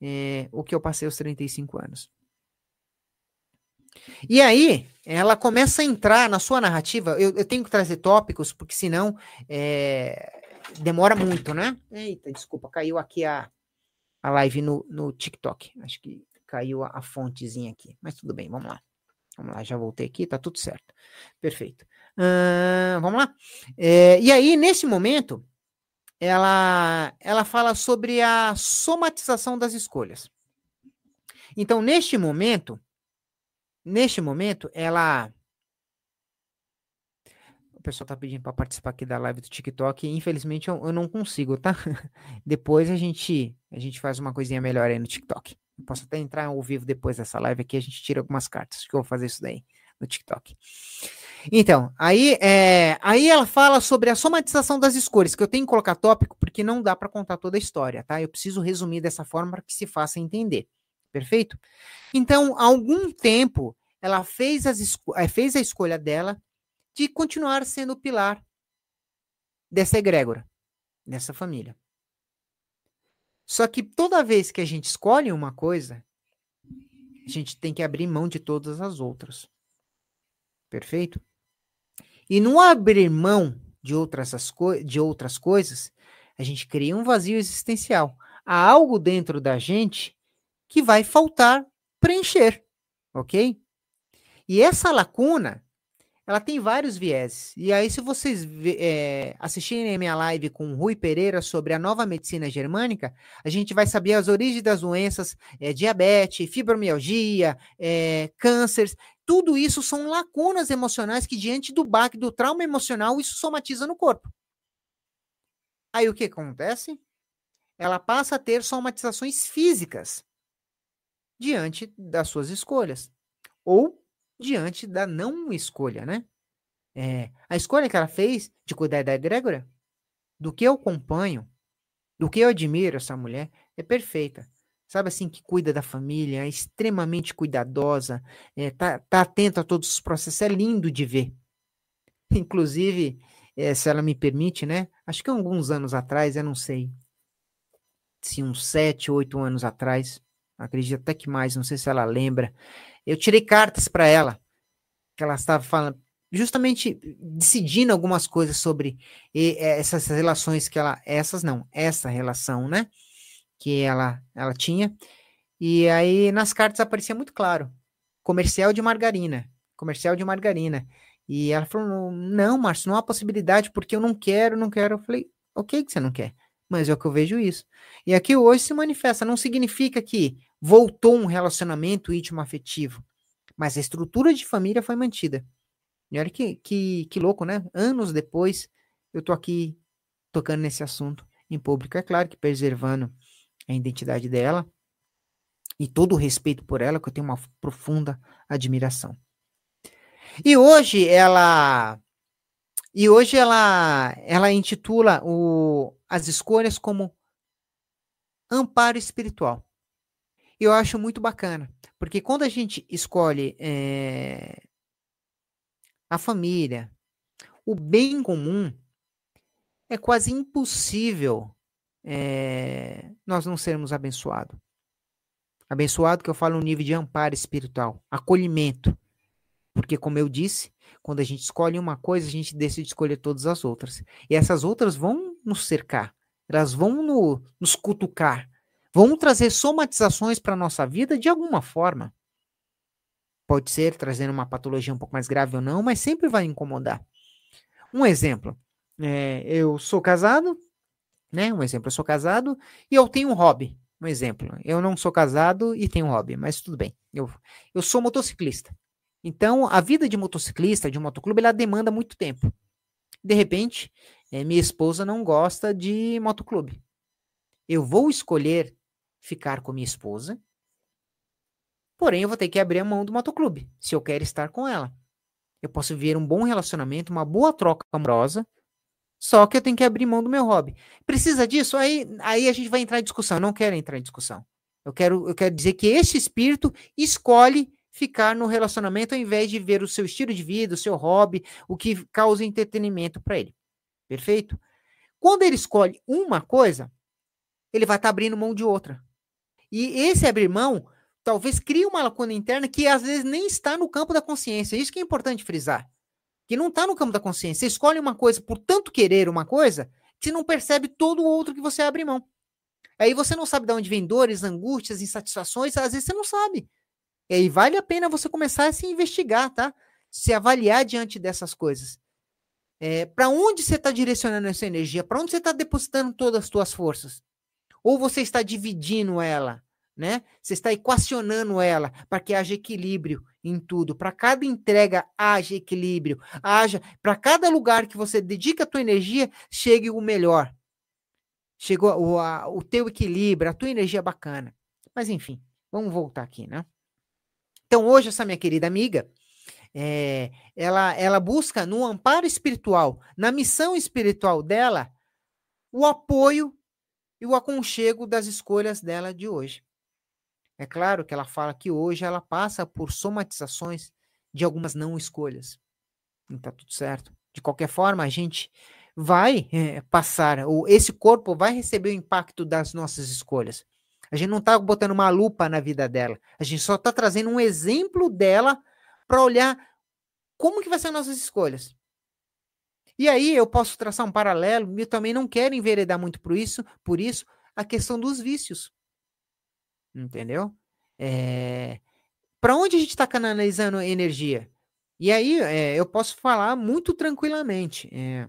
é, o que eu passei aos 35 anos. E aí, ela começa a entrar na sua narrativa. Eu, eu tenho que trazer tópicos, porque senão é, demora muito, né? Eita, desculpa, caiu aqui a, a live no, no TikTok. Acho que caiu a, a fontezinha aqui. Mas tudo bem, vamos lá. Vamos lá, já voltei aqui, tá tudo certo. Perfeito. Uh, vamos lá. É, e aí, nesse momento, ela, ela fala sobre a somatização das escolhas. Então, neste momento, Neste momento, ela. O pessoal tá pedindo para participar aqui da live do TikTok. E infelizmente eu, eu, não consigo, tá? [LAUGHS] depois a gente a gente faz uma coisinha melhor aí no TikTok. Eu posso até entrar ao vivo depois dessa live aqui. A gente tira algumas cartas. Que eu vou fazer isso daí no TikTok. Então, aí, é, aí ela fala sobre a somatização das escolhas, que eu tenho que colocar tópico porque não dá para contar toda a história, tá? Eu preciso resumir dessa forma para que se faça entender. Perfeito? Então, há algum tempo, ela fez, as, eh, fez a escolha dela de continuar sendo o pilar dessa egrégora, dessa família. Só que toda vez que a gente escolhe uma coisa, a gente tem que abrir mão de todas as outras. Perfeito? E não abrir mão de outras, de outras coisas, a gente cria um vazio existencial. Há algo dentro da gente que vai faltar preencher, ok? E essa lacuna, ela tem vários vieses. E aí, se vocês é, assistirem a minha live com Rui Pereira sobre a nova medicina germânica, a gente vai saber as origens das doenças, é, diabetes, fibromialgia, é, cânceres. Tudo isso são lacunas emocionais que, diante do baque, do trauma emocional, isso somatiza no corpo. Aí o que acontece? Ela passa a ter somatizações físicas diante das suas escolhas. Ou diante da não escolha, né? É, a escolha que ela fez de cuidar da egrégora, do que eu acompanho, do que eu admiro essa mulher, é perfeita. Sabe assim, que cuida da família, é extremamente cuidadosa, é, tá, tá atenta a todos os processos, é lindo de ver. [LAUGHS] Inclusive, é, se ela me permite, né? Acho que alguns anos atrás, eu não sei, se uns sete, oito anos atrás, acredito até que mais, não sei se ela lembra, eu tirei cartas para ela, que ela estava falando, justamente decidindo algumas coisas sobre essas relações que ela, essas não, essa relação, né, que ela, ela tinha. E aí nas cartas aparecia muito claro, comercial de margarina, comercial de margarina. E ela falou: Não, Márcio, não há possibilidade, porque eu não quero, não quero. Eu falei: Ok, que você não quer, mas é o que eu vejo isso. E aqui hoje se manifesta, não significa que voltou um relacionamento íntimo afetivo, mas a estrutura de família foi mantida. E olha que, que, que louco, né? Anos depois, eu tô aqui tocando nesse assunto em público. É claro que preservando a identidade dela e todo o respeito por ela, que eu tenho uma profunda admiração. E hoje ela e hoje ela ela intitula o, as escolhas como amparo espiritual eu acho muito bacana, porque quando a gente escolhe é, a família, o bem comum, é quase impossível é, nós não sermos abençoados. Abençoado que eu falo no nível de amparo espiritual, acolhimento. Porque, como eu disse, quando a gente escolhe uma coisa, a gente decide escolher todas as outras. E essas outras vão nos cercar, elas vão no, nos cutucar, vão trazer somatizações para a nossa vida de alguma forma. Pode ser trazendo uma patologia um pouco mais grave ou não, mas sempre vai incomodar. Um exemplo, é, eu sou casado, né? Um exemplo, eu sou casado e eu tenho um hobby. Um exemplo, eu não sou casado e tenho um hobby, mas tudo bem. Eu, eu sou motociclista. Então, a vida de motociclista, de motoclube, ela demanda muito tempo. De repente, é, minha esposa não gosta de motoclube. Eu vou escolher ficar com minha esposa, porém eu vou ter que abrir a mão do motoclube, se eu quero estar com ela. Eu posso viver um bom relacionamento, uma boa troca amorosa, só que eu tenho que abrir mão do meu hobby. Precisa disso? Aí, aí a gente vai entrar em discussão. Eu não quero entrar em discussão. Eu quero, eu quero dizer que esse espírito escolhe ficar no relacionamento ao invés de ver o seu estilo de vida, o seu hobby, o que causa entretenimento para ele. Perfeito? Quando ele escolhe uma coisa, ele vai estar tá abrindo mão de outra. E esse abrir mão talvez crie uma lacuna interna que às vezes nem está no campo da consciência. Isso que é importante frisar. Que não está no campo da consciência. Você escolhe uma coisa por tanto querer uma coisa, que você não percebe todo o outro que você abre mão. Aí você não sabe de onde vem dores, angústias, insatisfações, às vezes você não sabe. E aí vale a pena você começar a se investigar, tá? Se avaliar diante dessas coisas. É, para onde você está direcionando essa energia? Para onde você está depositando todas as suas forças? Ou você está dividindo ela, né? Você está equacionando ela para que haja equilíbrio em tudo. Para cada entrega haja equilíbrio, haja para cada lugar que você dedica a tua energia chegue o melhor. Chegou o, a, o teu equilíbrio, a tua energia bacana. Mas enfim, vamos voltar aqui, né? Então, hoje, essa minha querida amiga, é, ela, ela busca no amparo espiritual, na missão espiritual dela, o apoio e o aconchego das escolhas dela de hoje. É claro que ela fala que hoje ela passa por somatizações de algumas não escolhas. Não tá tudo certo. De qualquer forma, a gente vai é, passar, ou esse corpo vai receber o impacto das nossas escolhas. A gente não está botando uma lupa na vida dela. A gente só está trazendo um exemplo dela para olhar como que vai ser as nossas escolhas. E aí eu posso traçar um paralelo, eu também não quero enveredar muito por isso, por isso, a questão dos vícios. Entendeu? É... Para onde a gente está canalizando energia? E aí é, eu posso falar muito tranquilamente é,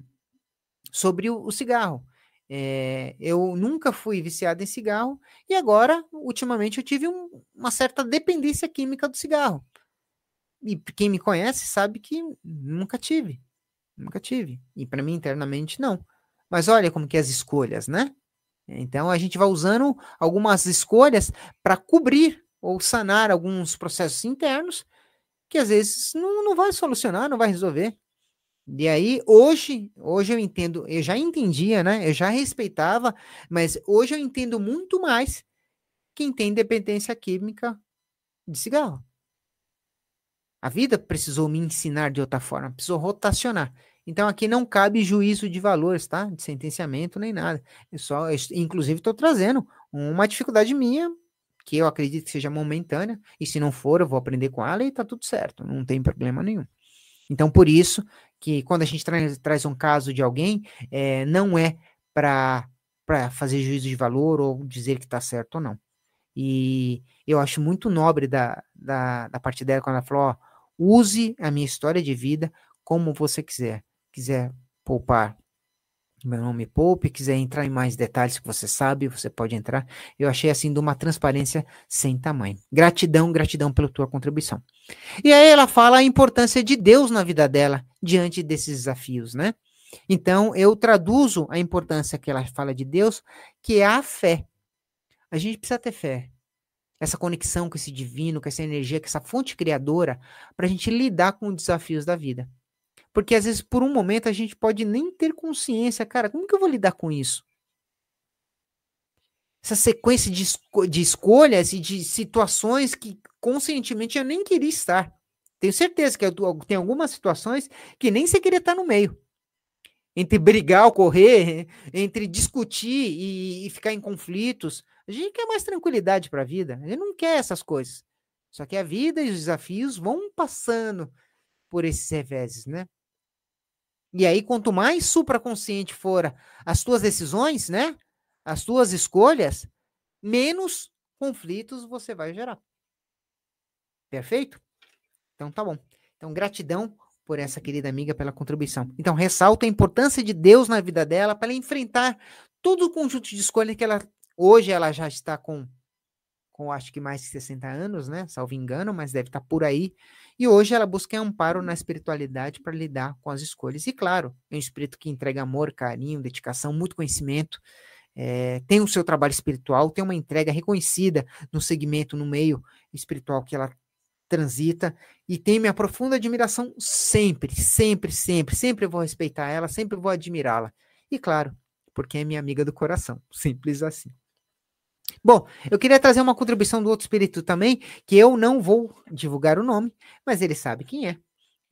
sobre o, o cigarro. É, eu nunca fui viciado em cigarro e agora, ultimamente, eu tive um, uma certa dependência química do cigarro. E quem me conhece sabe que nunca tive. Nunca tive. E para mim, internamente, não. Mas olha como que é as escolhas, né? Então a gente vai usando algumas escolhas para cobrir ou sanar alguns processos internos que às vezes não, não vai solucionar, não vai resolver. E aí, hoje, hoje eu entendo, eu já entendia, né? Eu já respeitava, mas hoje eu entendo muito mais quem tem dependência química de cigarro. A vida precisou me ensinar de outra forma, precisou rotacionar. Então aqui não cabe juízo de valores, tá? De sentenciamento nem nada. Eu só, eu, inclusive, estou trazendo uma dificuldade minha que eu acredito que seja momentânea, e se não for, eu vou aprender com ela e tá tudo certo, não tem problema nenhum. Então, por isso que quando a gente traz, traz um caso de alguém, é, não é para fazer juízo de valor ou dizer que está certo ou não. E eu acho muito nobre da, da, da parte dela quando ela falou: ó, use a minha história de vida como você quiser. Quiser poupar meu nome Poupe, quiser entrar em mais detalhes que você sabe, você pode entrar. Eu achei assim de uma transparência sem tamanho. Gratidão, gratidão pela tua contribuição. E aí ela fala a importância de Deus na vida dela diante desses desafios, né? Então eu traduzo a importância que ela fala de Deus, que é a fé. A gente precisa ter fé. Essa conexão com esse divino, com essa energia, com essa fonte criadora, para a gente lidar com os desafios da vida. Porque às vezes, por um momento, a gente pode nem ter consciência, cara, como que eu vou lidar com isso? Essa sequência de, esco de escolhas e de situações que conscientemente eu nem queria estar. Tenho certeza que eu, tem algumas situações que nem você queria estar no meio. Entre brigar ou correr, [LAUGHS] entre discutir e, e ficar em conflitos. A gente quer mais tranquilidade para a vida. A gente não quer essas coisas. Só que a vida e os desafios vão passando por esses reveses, né? E aí, quanto mais supraconsciente for as tuas decisões, né? As tuas escolhas, menos conflitos você vai gerar. Perfeito? Então tá bom. Então, gratidão por essa querida amiga pela contribuição. Então, ressalto a importância de Deus na vida dela para ela enfrentar todo o conjunto de escolhas que ela hoje ela já está com com acho que mais de 60 anos, né? Salvo engano, mas deve estar por aí. E hoje ela busca amparo na espiritualidade para lidar com as escolhas. E claro, é um espírito que entrega amor, carinho, dedicação, muito conhecimento. É, tem o seu trabalho espiritual, tem uma entrega reconhecida no segmento, no meio espiritual que ela transita e tem minha profunda admiração sempre, sempre, sempre, sempre vou respeitar ela, sempre vou admirá-la. E claro, porque é minha amiga do coração, [LAUGHS] simples assim. Bom, eu queria trazer uma contribuição do outro espírito também, que eu não vou divulgar o nome, mas ele sabe quem é.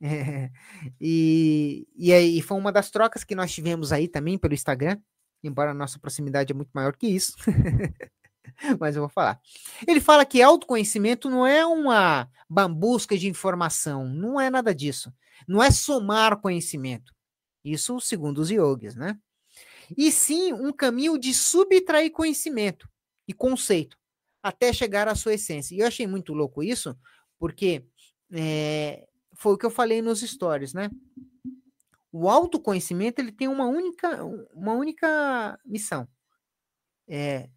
é [LAUGHS] e, e, aí, foi uma das trocas que nós tivemos aí também pelo Instagram, embora a nossa proximidade é muito maior que isso. [LAUGHS] mas eu vou falar. Ele fala que autoconhecimento não é uma busca de informação, não é nada disso. Não é somar conhecimento. Isso segundo os yogis, né? E sim um caminho de subtrair conhecimento e conceito até chegar à sua essência. E eu achei muito louco isso, porque é, foi o que eu falei nos stories, né? O autoconhecimento ele tem uma única, uma única missão. É,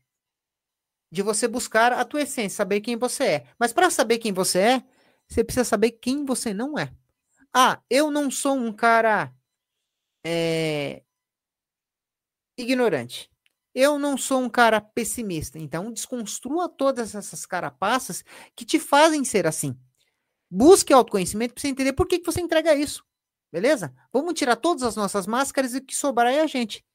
de você buscar a tua essência, saber quem você é. Mas para saber quem você é, você precisa saber quem você não é. Ah, eu não sou um cara é, ignorante. Eu não sou um cara pessimista, então desconstrua todas essas carapaças que te fazem ser assim. Busque autoconhecimento para você entender por que, que você entrega isso. Beleza? Vamos tirar todas as nossas máscaras e o que sobrar é a gente.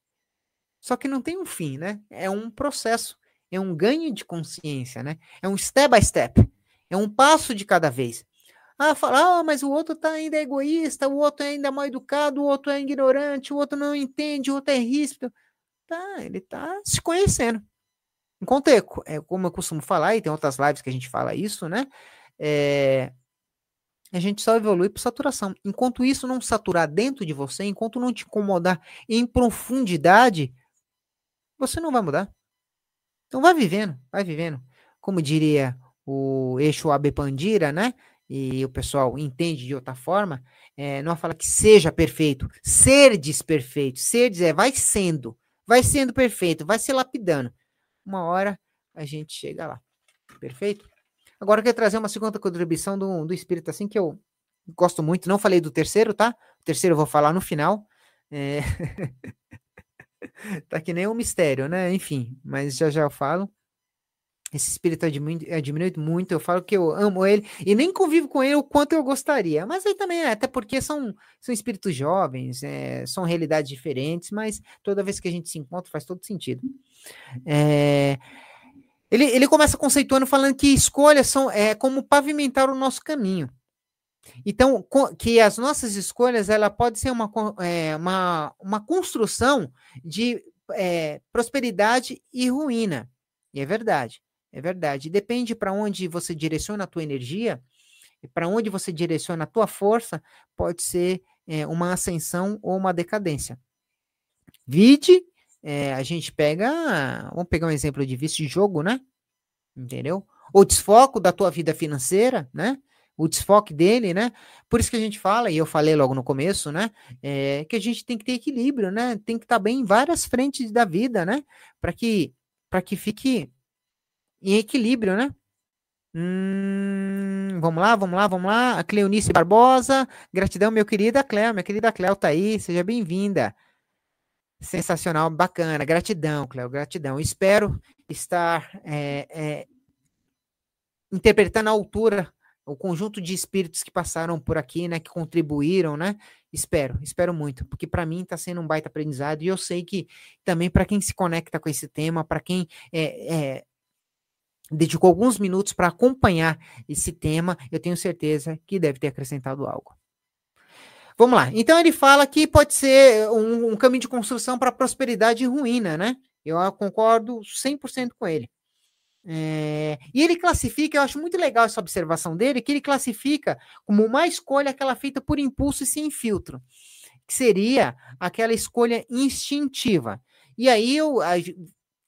Só que não tem um fim, né? É um processo, é um ganho de consciência, né? É um step by step, é um passo de cada vez. Ah, falar, ah, mas o outro tá ainda egoísta, o outro é ainda mal educado, o outro é ignorante, o outro não entende, o outro é ríspido. Tá, ele tá se conhecendo. Enquanto, é, é, como eu costumo falar, e tem outras lives que a gente fala isso, né? É, a gente só evolui por saturação. Enquanto isso não saturar dentro de você, enquanto não te incomodar em profundidade, você não vai mudar. Então vai vivendo, vai vivendo. Como diria o eixo Abe Pandira, né? E o pessoal entende de outra forma, é, não fala que seja perfeito, ser desperfeito, ser é vai sendo vai sendo perfeito, vai se lapidando. Uma hora a gente chega lá. Perfeito? Agora eu quero trazer uma segunda contribuição do, do espírito, assim, que eu gosto muito. Não falei do terceiro, tá? O terceiro eu vou falar no final. É... [LAUGHS] tá que nem um mistério, né? Enfim, mas já já eu falo. Esse espírito admiro muito, eu falo que eu amo ele e nem convivo com ele o quanto eu gostaria. Mas aí também, é, até porque são, são espíritos jovens, é, são realidades diferentes, mas toda vez que a gente se encontra faz todo sentido. É, ele, ele começa conceituando falando que escolhas são é, como pavimentar o nosso caminho. Então, que as nossas escolhas ela pode ser uma, é, uma, uma construção de é, prosperidade e ruína. E é verdade. É verdade. Depende para onde você direciona a tua energia, para onde você direciona a tua força, pode ser é, uma ascensão ou uma decadência. Vide, é, a gente pega, vamos pegar um exemplo de vício de jogo, né? Entendeu? O desfoco da tua vida financeira, né? O desfoque dele, né? Por isso que a gente fala, e eu falei logo no começo, né? É, que a gente tem que ter equilíbrio, né? Tem que estar tá bem em várias frentes da vida, né? Para que, que fique em equilíbrio, né? Hum, vamos lá, vamos lá, vamos lá. A Cleonice Barbosa, gratidão, meu querida Cleo, minha querida Cleo tá aí, seja bem-vinda. Sensacional, bacana, gratidão, Cleo, gratidão. Espero estar é, é, interpretando à altura o conjunto de espíritos que passaram por aqui, né, que contribuíram, né? Espero, espero muito, porque para mim está sendo um baita aprendizado e eu sei que também para quem se conecta com esse tema, para quem é, é dedicou alguns minutos para acompanhar esse tema, eu tenho certeza que deve ter acrescentado algo. Vamos lá. Então ele fala que pode ser um, um caminho de construção para prosperidade e ruína, né? Eu concordo 100% com ele. É, e ele classifica, eu acho muito legal essa observação dele, que ele classifica como uma escolha aquela feita por impulso e sem filtro, que seria aquela escolha instintiva. E aí eu,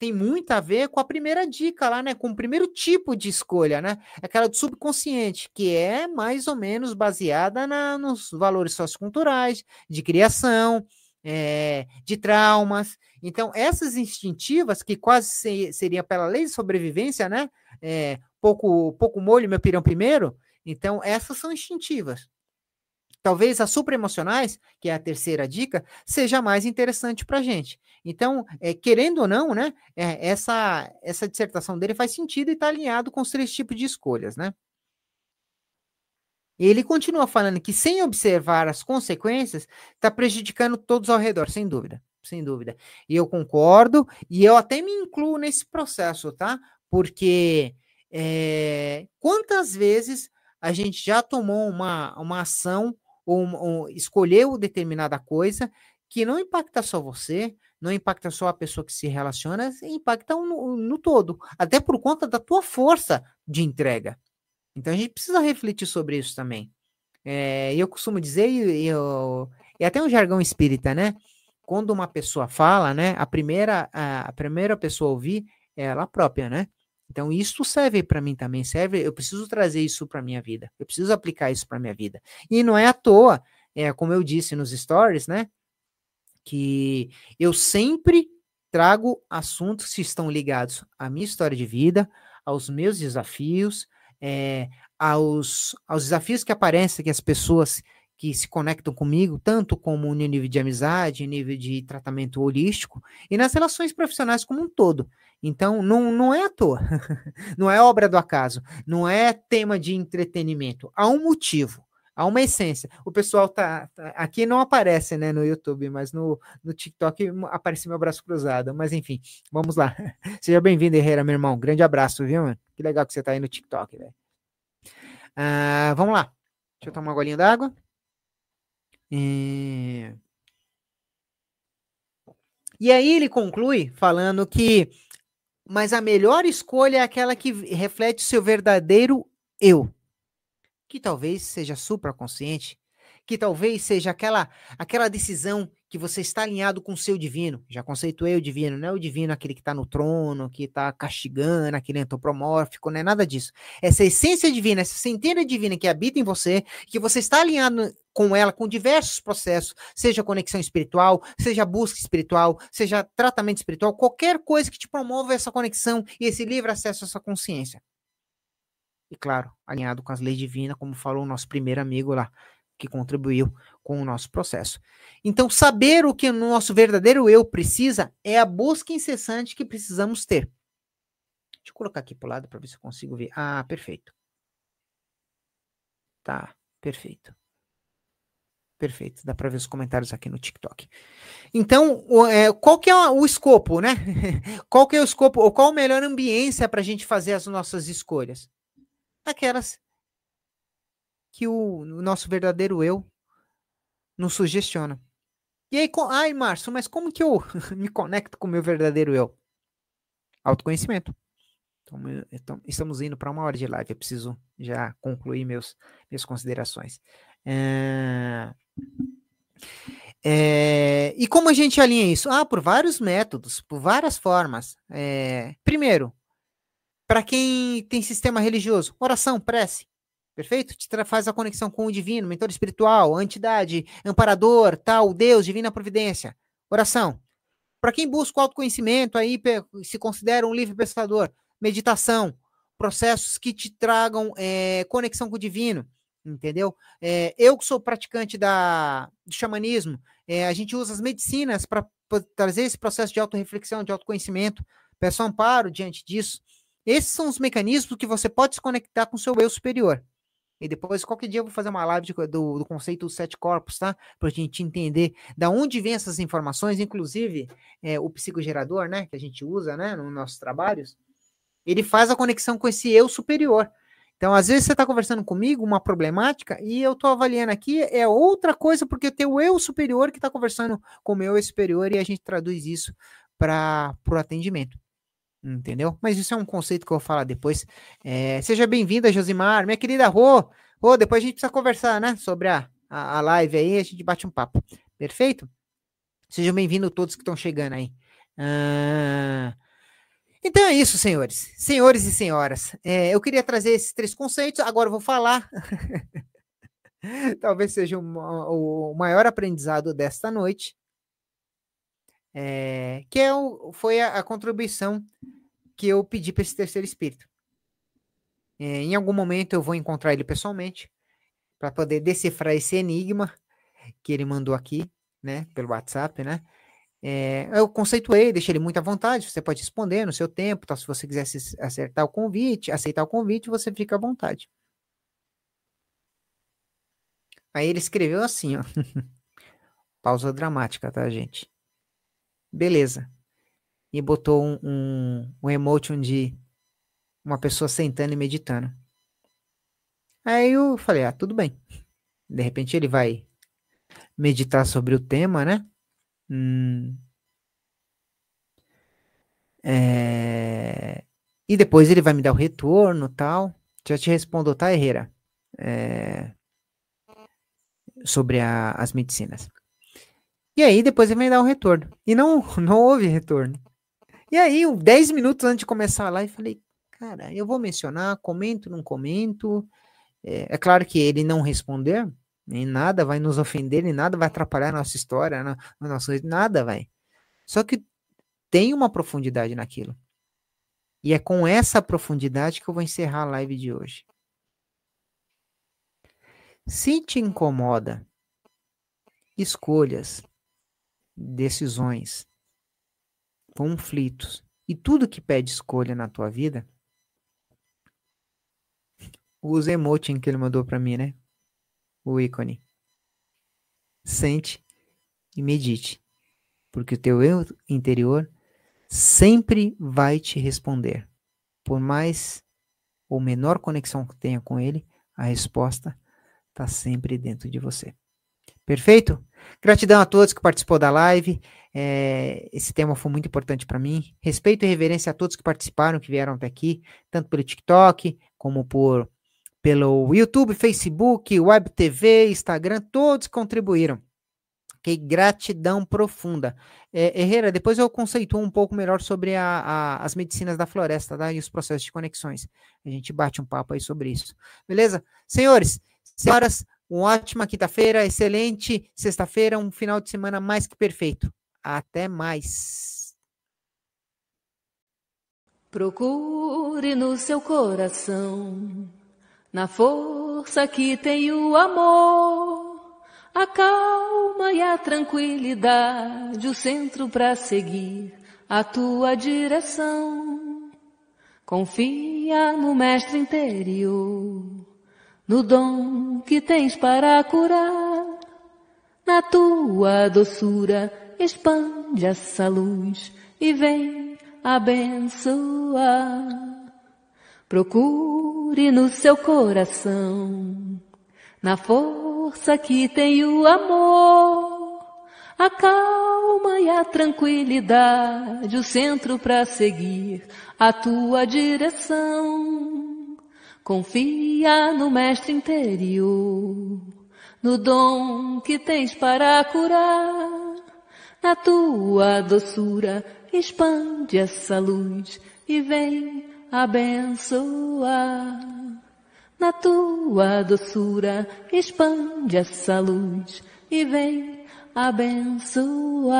tem muito a ver com a primeira dica lá, né? Com o primeiro tipo de escolha, né? Aquela do subconsciente, que é mais ou menos baseada na, nos valores socioculturais, de criação, é, de traumas. Então, essas instintivas, que quase se, seriam pela lei de sobrevivência, né? É, pouco, pouco molho, meu pirão primeiro. Então, essas são instintivas. Talvez as supraemocionais, que é a terceira dica, seja mais interessante para a gente. Então, é, querendo ou não, né? É, essa, essa dissertação dele faz sentido e está alinhado com os três tipos de escolhas, né? Ele continua falando que sem observar as consequências, está prejudicando todos ao redor, sem dúvida, sem dúvida. E eu concordo, e eu até me incluo nesse processo, tá? Porque é, quantas vezes a gente já tomou uma, uma ação ou, ou escolheu determinada coisa que não impacta só você, não impacta só a pessoa que se relaciona, impacta no, no todo, até por conta da tua força de entrega. Então a gente precisa refletir sobre isso também. É, eu costumo dizer, e, eu, e até um jargão espírita, né? Quando uma pessoa fala, né? A primeira, a, a primeira pessoa a ouvir é ela própria, né? Então isso serve para mim também, serve. Eu preciso trazer isso para minha vida. Eu preciso aplicar isso para minha vida. E não é à toa, é como eu disse nos stories, né? Que eu sempre trago assuntos que estão ligados à minha história de vida, aos meus desafios, é, aos, aos desafios que aparecem, que as pessoas que se conectam comigo, tanto como no nível de amizade, nível de tratamento holístico, e nas relações profissionais como um todo. Então, não, não é à toa, [LAUGHS] não é obra do acaso, não é tema de entretenimento. Há um motivo, há uma essência. O pessoal tá, tá aqui não aparece, né, no YouTube, mas no, no TikTok aparece meu braço cruzado. Mas enfim, vamos lá. [LAUGHS] Seja bem-vindo, Herrera, meu irmão. Grande abraço, viu, mano? Que legal que você tá aí no TikTok, velho. Ah, vamos lá. Deixa eu tomar uma golinha d'água. E... e aí ele conclui falando que, mas a melhor escolha é aquela que reflete seu verdadeiro eu, que talvez seja supraconsciente, que talvez seja aquela aquela decisão que você está alinhado com o seu divino. Já conceituei o divino, não é o divino aquele que está no trono, que está castigando, aquele antropomórfico, não é nada disso. Essa essência divina, essa centelha divina que habita em você, que você está alinhado com ela, com diversos processos, seja conexão espiritual, seja busca espiritual, seja tratamento espiritual, qualquer coisa que te promova essa conexão e esse livre acesso a essa consciência. E claro, alinhado com as leis divinas, como falou o nosso primeiro amigo lá, que contribuiu com o nosso processo. Então, saber o que o nosso verdadeiro eu precisa é a busca incessante que precisamos ter. Deixa eu colocar aqui para o lado para ver se eu consigo ver. Ah, perfeito. Tá, perfeito. Perfeito, dá para ver os comentários aqui no TikTok. Então, é, qual que é o escopo, né? [LAUGHS] qual que é o escopo, ou qual a melhor ambiência para a gente fazer as nossas escolhas? Aquelas que o, o nosso verdadeiro eu nos sugestiona. E aí, com, ai, Márcio, mas como que eu [LAUGHS] me conecto com o meu verdadeiro eu? Autoconhecimento. Então, então estamos indo para uma hora de live. Eu preciso já concluir meus, minhas considerações. É... É... E como a gente alinha isso? Ah, por vários métodos, por várias formas. É... Primeiro, para quem tem sistema religioso, oração, prece. Perfeito? Te faz a conexão com o divino, mentor espiritual, entidade, amparador, tal, Deus, divina providência. Oração. Para quem busca o autoconhecimento, aí se considera um livre pensador, meditação, processos que te tragam é, conexão com o divino, entendeu? É, eu que sou praticante da, do xamanismo, é, a gente usa as medicinas para trazer esse processo de autorreflexão, de autoconhecimento, peço amparo diante disso. Esses são os mecanismos que você pode se conectar com o seu eu superior. E depois, qualquer dia, eu vou fazer uma live de, do, do, conceito dos sete corpos, tá? Para a gente entender da onde vem essas informações, inclusive é, o psicogerador, né? Que a gente usa, né? Nos nossos trabalhos. Ele faz a conexão com esse eu superior. Então, às vezes, você está conversando comigo uma problemática e eu estou avaliando aqui é outra coisa, porque tem o eu superior que está conversando com o meu eu superior e a gente traduz isso para o atendimento. Entendeu? Mas isso é um conceito que eu vou falar depois. É, seja bem-vinda, Josimar. Minha querida Rô. Rô, depois a gente precisa conversar, né? Sobre a, a, a live aí, a gente bate um papo. Perfeito? Sejam bem-vindos todos que estão chegando aí. Ah, então é isso, senhores. Senhores e senhoras. É, eu queria trazer esses três conceitos. Agora eu vou falar. [LAUGHS] Talvez seja o, o maior aprendizado desta noite. É, que é o, foi a, a, contribuição que eu pedi para esse terceiro espírito. É, em algum momento eu vou encontrar ele pessoalmente para poder decifrar esse enigma que ele mandou aqui, né, pelo WhatsApp, né? É, eu conceituei, deixei ele muito à vontade, você pode responder no seu tempo, tá? se você quiser acertar o convite, aceitar o convite, você fica à vontade. Aí ele escreveu assim, ó. [LAUGHS] Pausa dramática, tá, gente? Beleza. E botou um, um, um emotion de uma pessoa sentando e meditando. Aí eu falei, ah, tudo bem. De repente ele vai meditar sobre o tema, né? Hum. É... E depois ele vai me dar o retorno tal. Já te respondo, tá, Herrera? É... Sobre a, as medicinas. E aí depois ele me dar o retorno. E não, [LAUGHS] não houve retorno. E aí, 10 minutos antes de começar a live, falei, cara, eu vou mencionar, comento, não comento. É, é claro que ele não responder, nem nada vai nos ofender, nem nada vai atrapalhar a nossa história, na nossa, nada vai. Só que tem uma profundidade naquilo. E é com essa profundidade que eu vou encerrar a live de hoje. Se te incomoda escolhas, decisões, conflitos e tudo que pede escolha na tua vida, usa emoting que ele mandou para mim, né? o ícone. Sente e medite, porque o teu eu interior sempre vai te responder. Por mais ou menor conexão que tenha com ele, a resposta está sempre dentro de você. Perfeito? Gratidão a todos que participou da live. É, esse tema foi muito importante para mim. Respeito e reverência a todos que participaram, que vieram até aqui, tanto pelo TikTok como por pelo YouTube, Facebook, Web TV, Instagram, todos contribuíram. Que gratidão profunda. É, Herrera, depois eu conceituo um pouco melhor sobre a, a, as medicinas da floresta tá? e os processos de conexões. A gente bate um papo aí sobre isso. Beleza? Senhores, senhoras, uma ótima quinta-feira, excelente sexta-feira, um final de semana mais que perfeito. Até mais. Procure no seu coração na força que tem o amor, a calma e a tranquilidade, o centro para seguir a tua direção. Confia no mestre interior, no dom que tens para curar. Na tua doçura expande essa luz e vem abençoar. Procure no seu coração, na força que tem o amor, a calma e a tranquilidade, o centro para seguir a tua direção. Confia no mestre interior, no dom que tens para curar. Na tua doçura expande essa luz e vem abençoa. Na tua doçura expande essa luz e vem abençoar.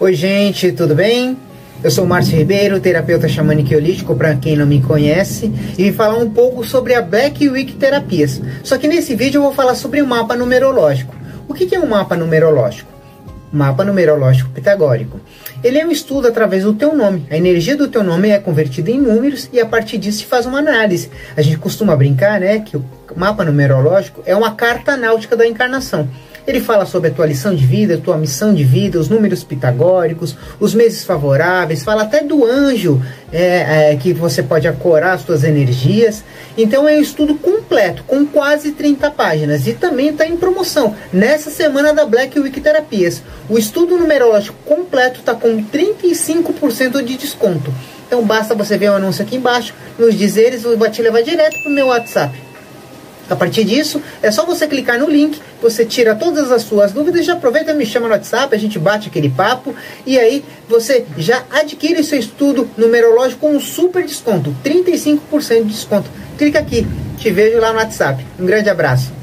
Oi, gente, tudo bem? Eu sou Márcio Ribeiro, terapeuta xamânico holístico, para quem não me conhece, e vim falar um pouco sobre a Black Week Terapias. Só que nesse vídeo eu vou falar sobre o mapa numerológico. O que é um mapa numerológico? Mapa numerológico pitagórico. Ele é um estudo através do teu nome. A energia do teu nome é convertida em números e a partir disso se faz uma análise. A gente costuma brincar, né, que o mapa numerológico é uma carta náutica da encarnação. Ele fala sobre a tua lição de vida, a tua missão de vida, os números pitagóricos, os meses favoráveis, fala até do anjo é, é, que você pode acorar as tuas energias. Então é um estudo completo, com quase 30 páginas. E também está em promoção nessa semana da Black Week Terapias. O estudo numerológico completo está com 35% de desconto. Então basta você ver o anúncio aqui embaixo, nos dizeres, vai te levar direto para o meu WhatsApp. A partir disso, é só você clicar no link, você tira todas as suas dúvidas, já aproveita e me chama no WhatsApp, a gente bate aquele papo e aí você já adquire seu estudo numerológico com um super desconto, 35% de desconto. Clica aqui, te vejo lá no WhatsApp. Um grande abraço.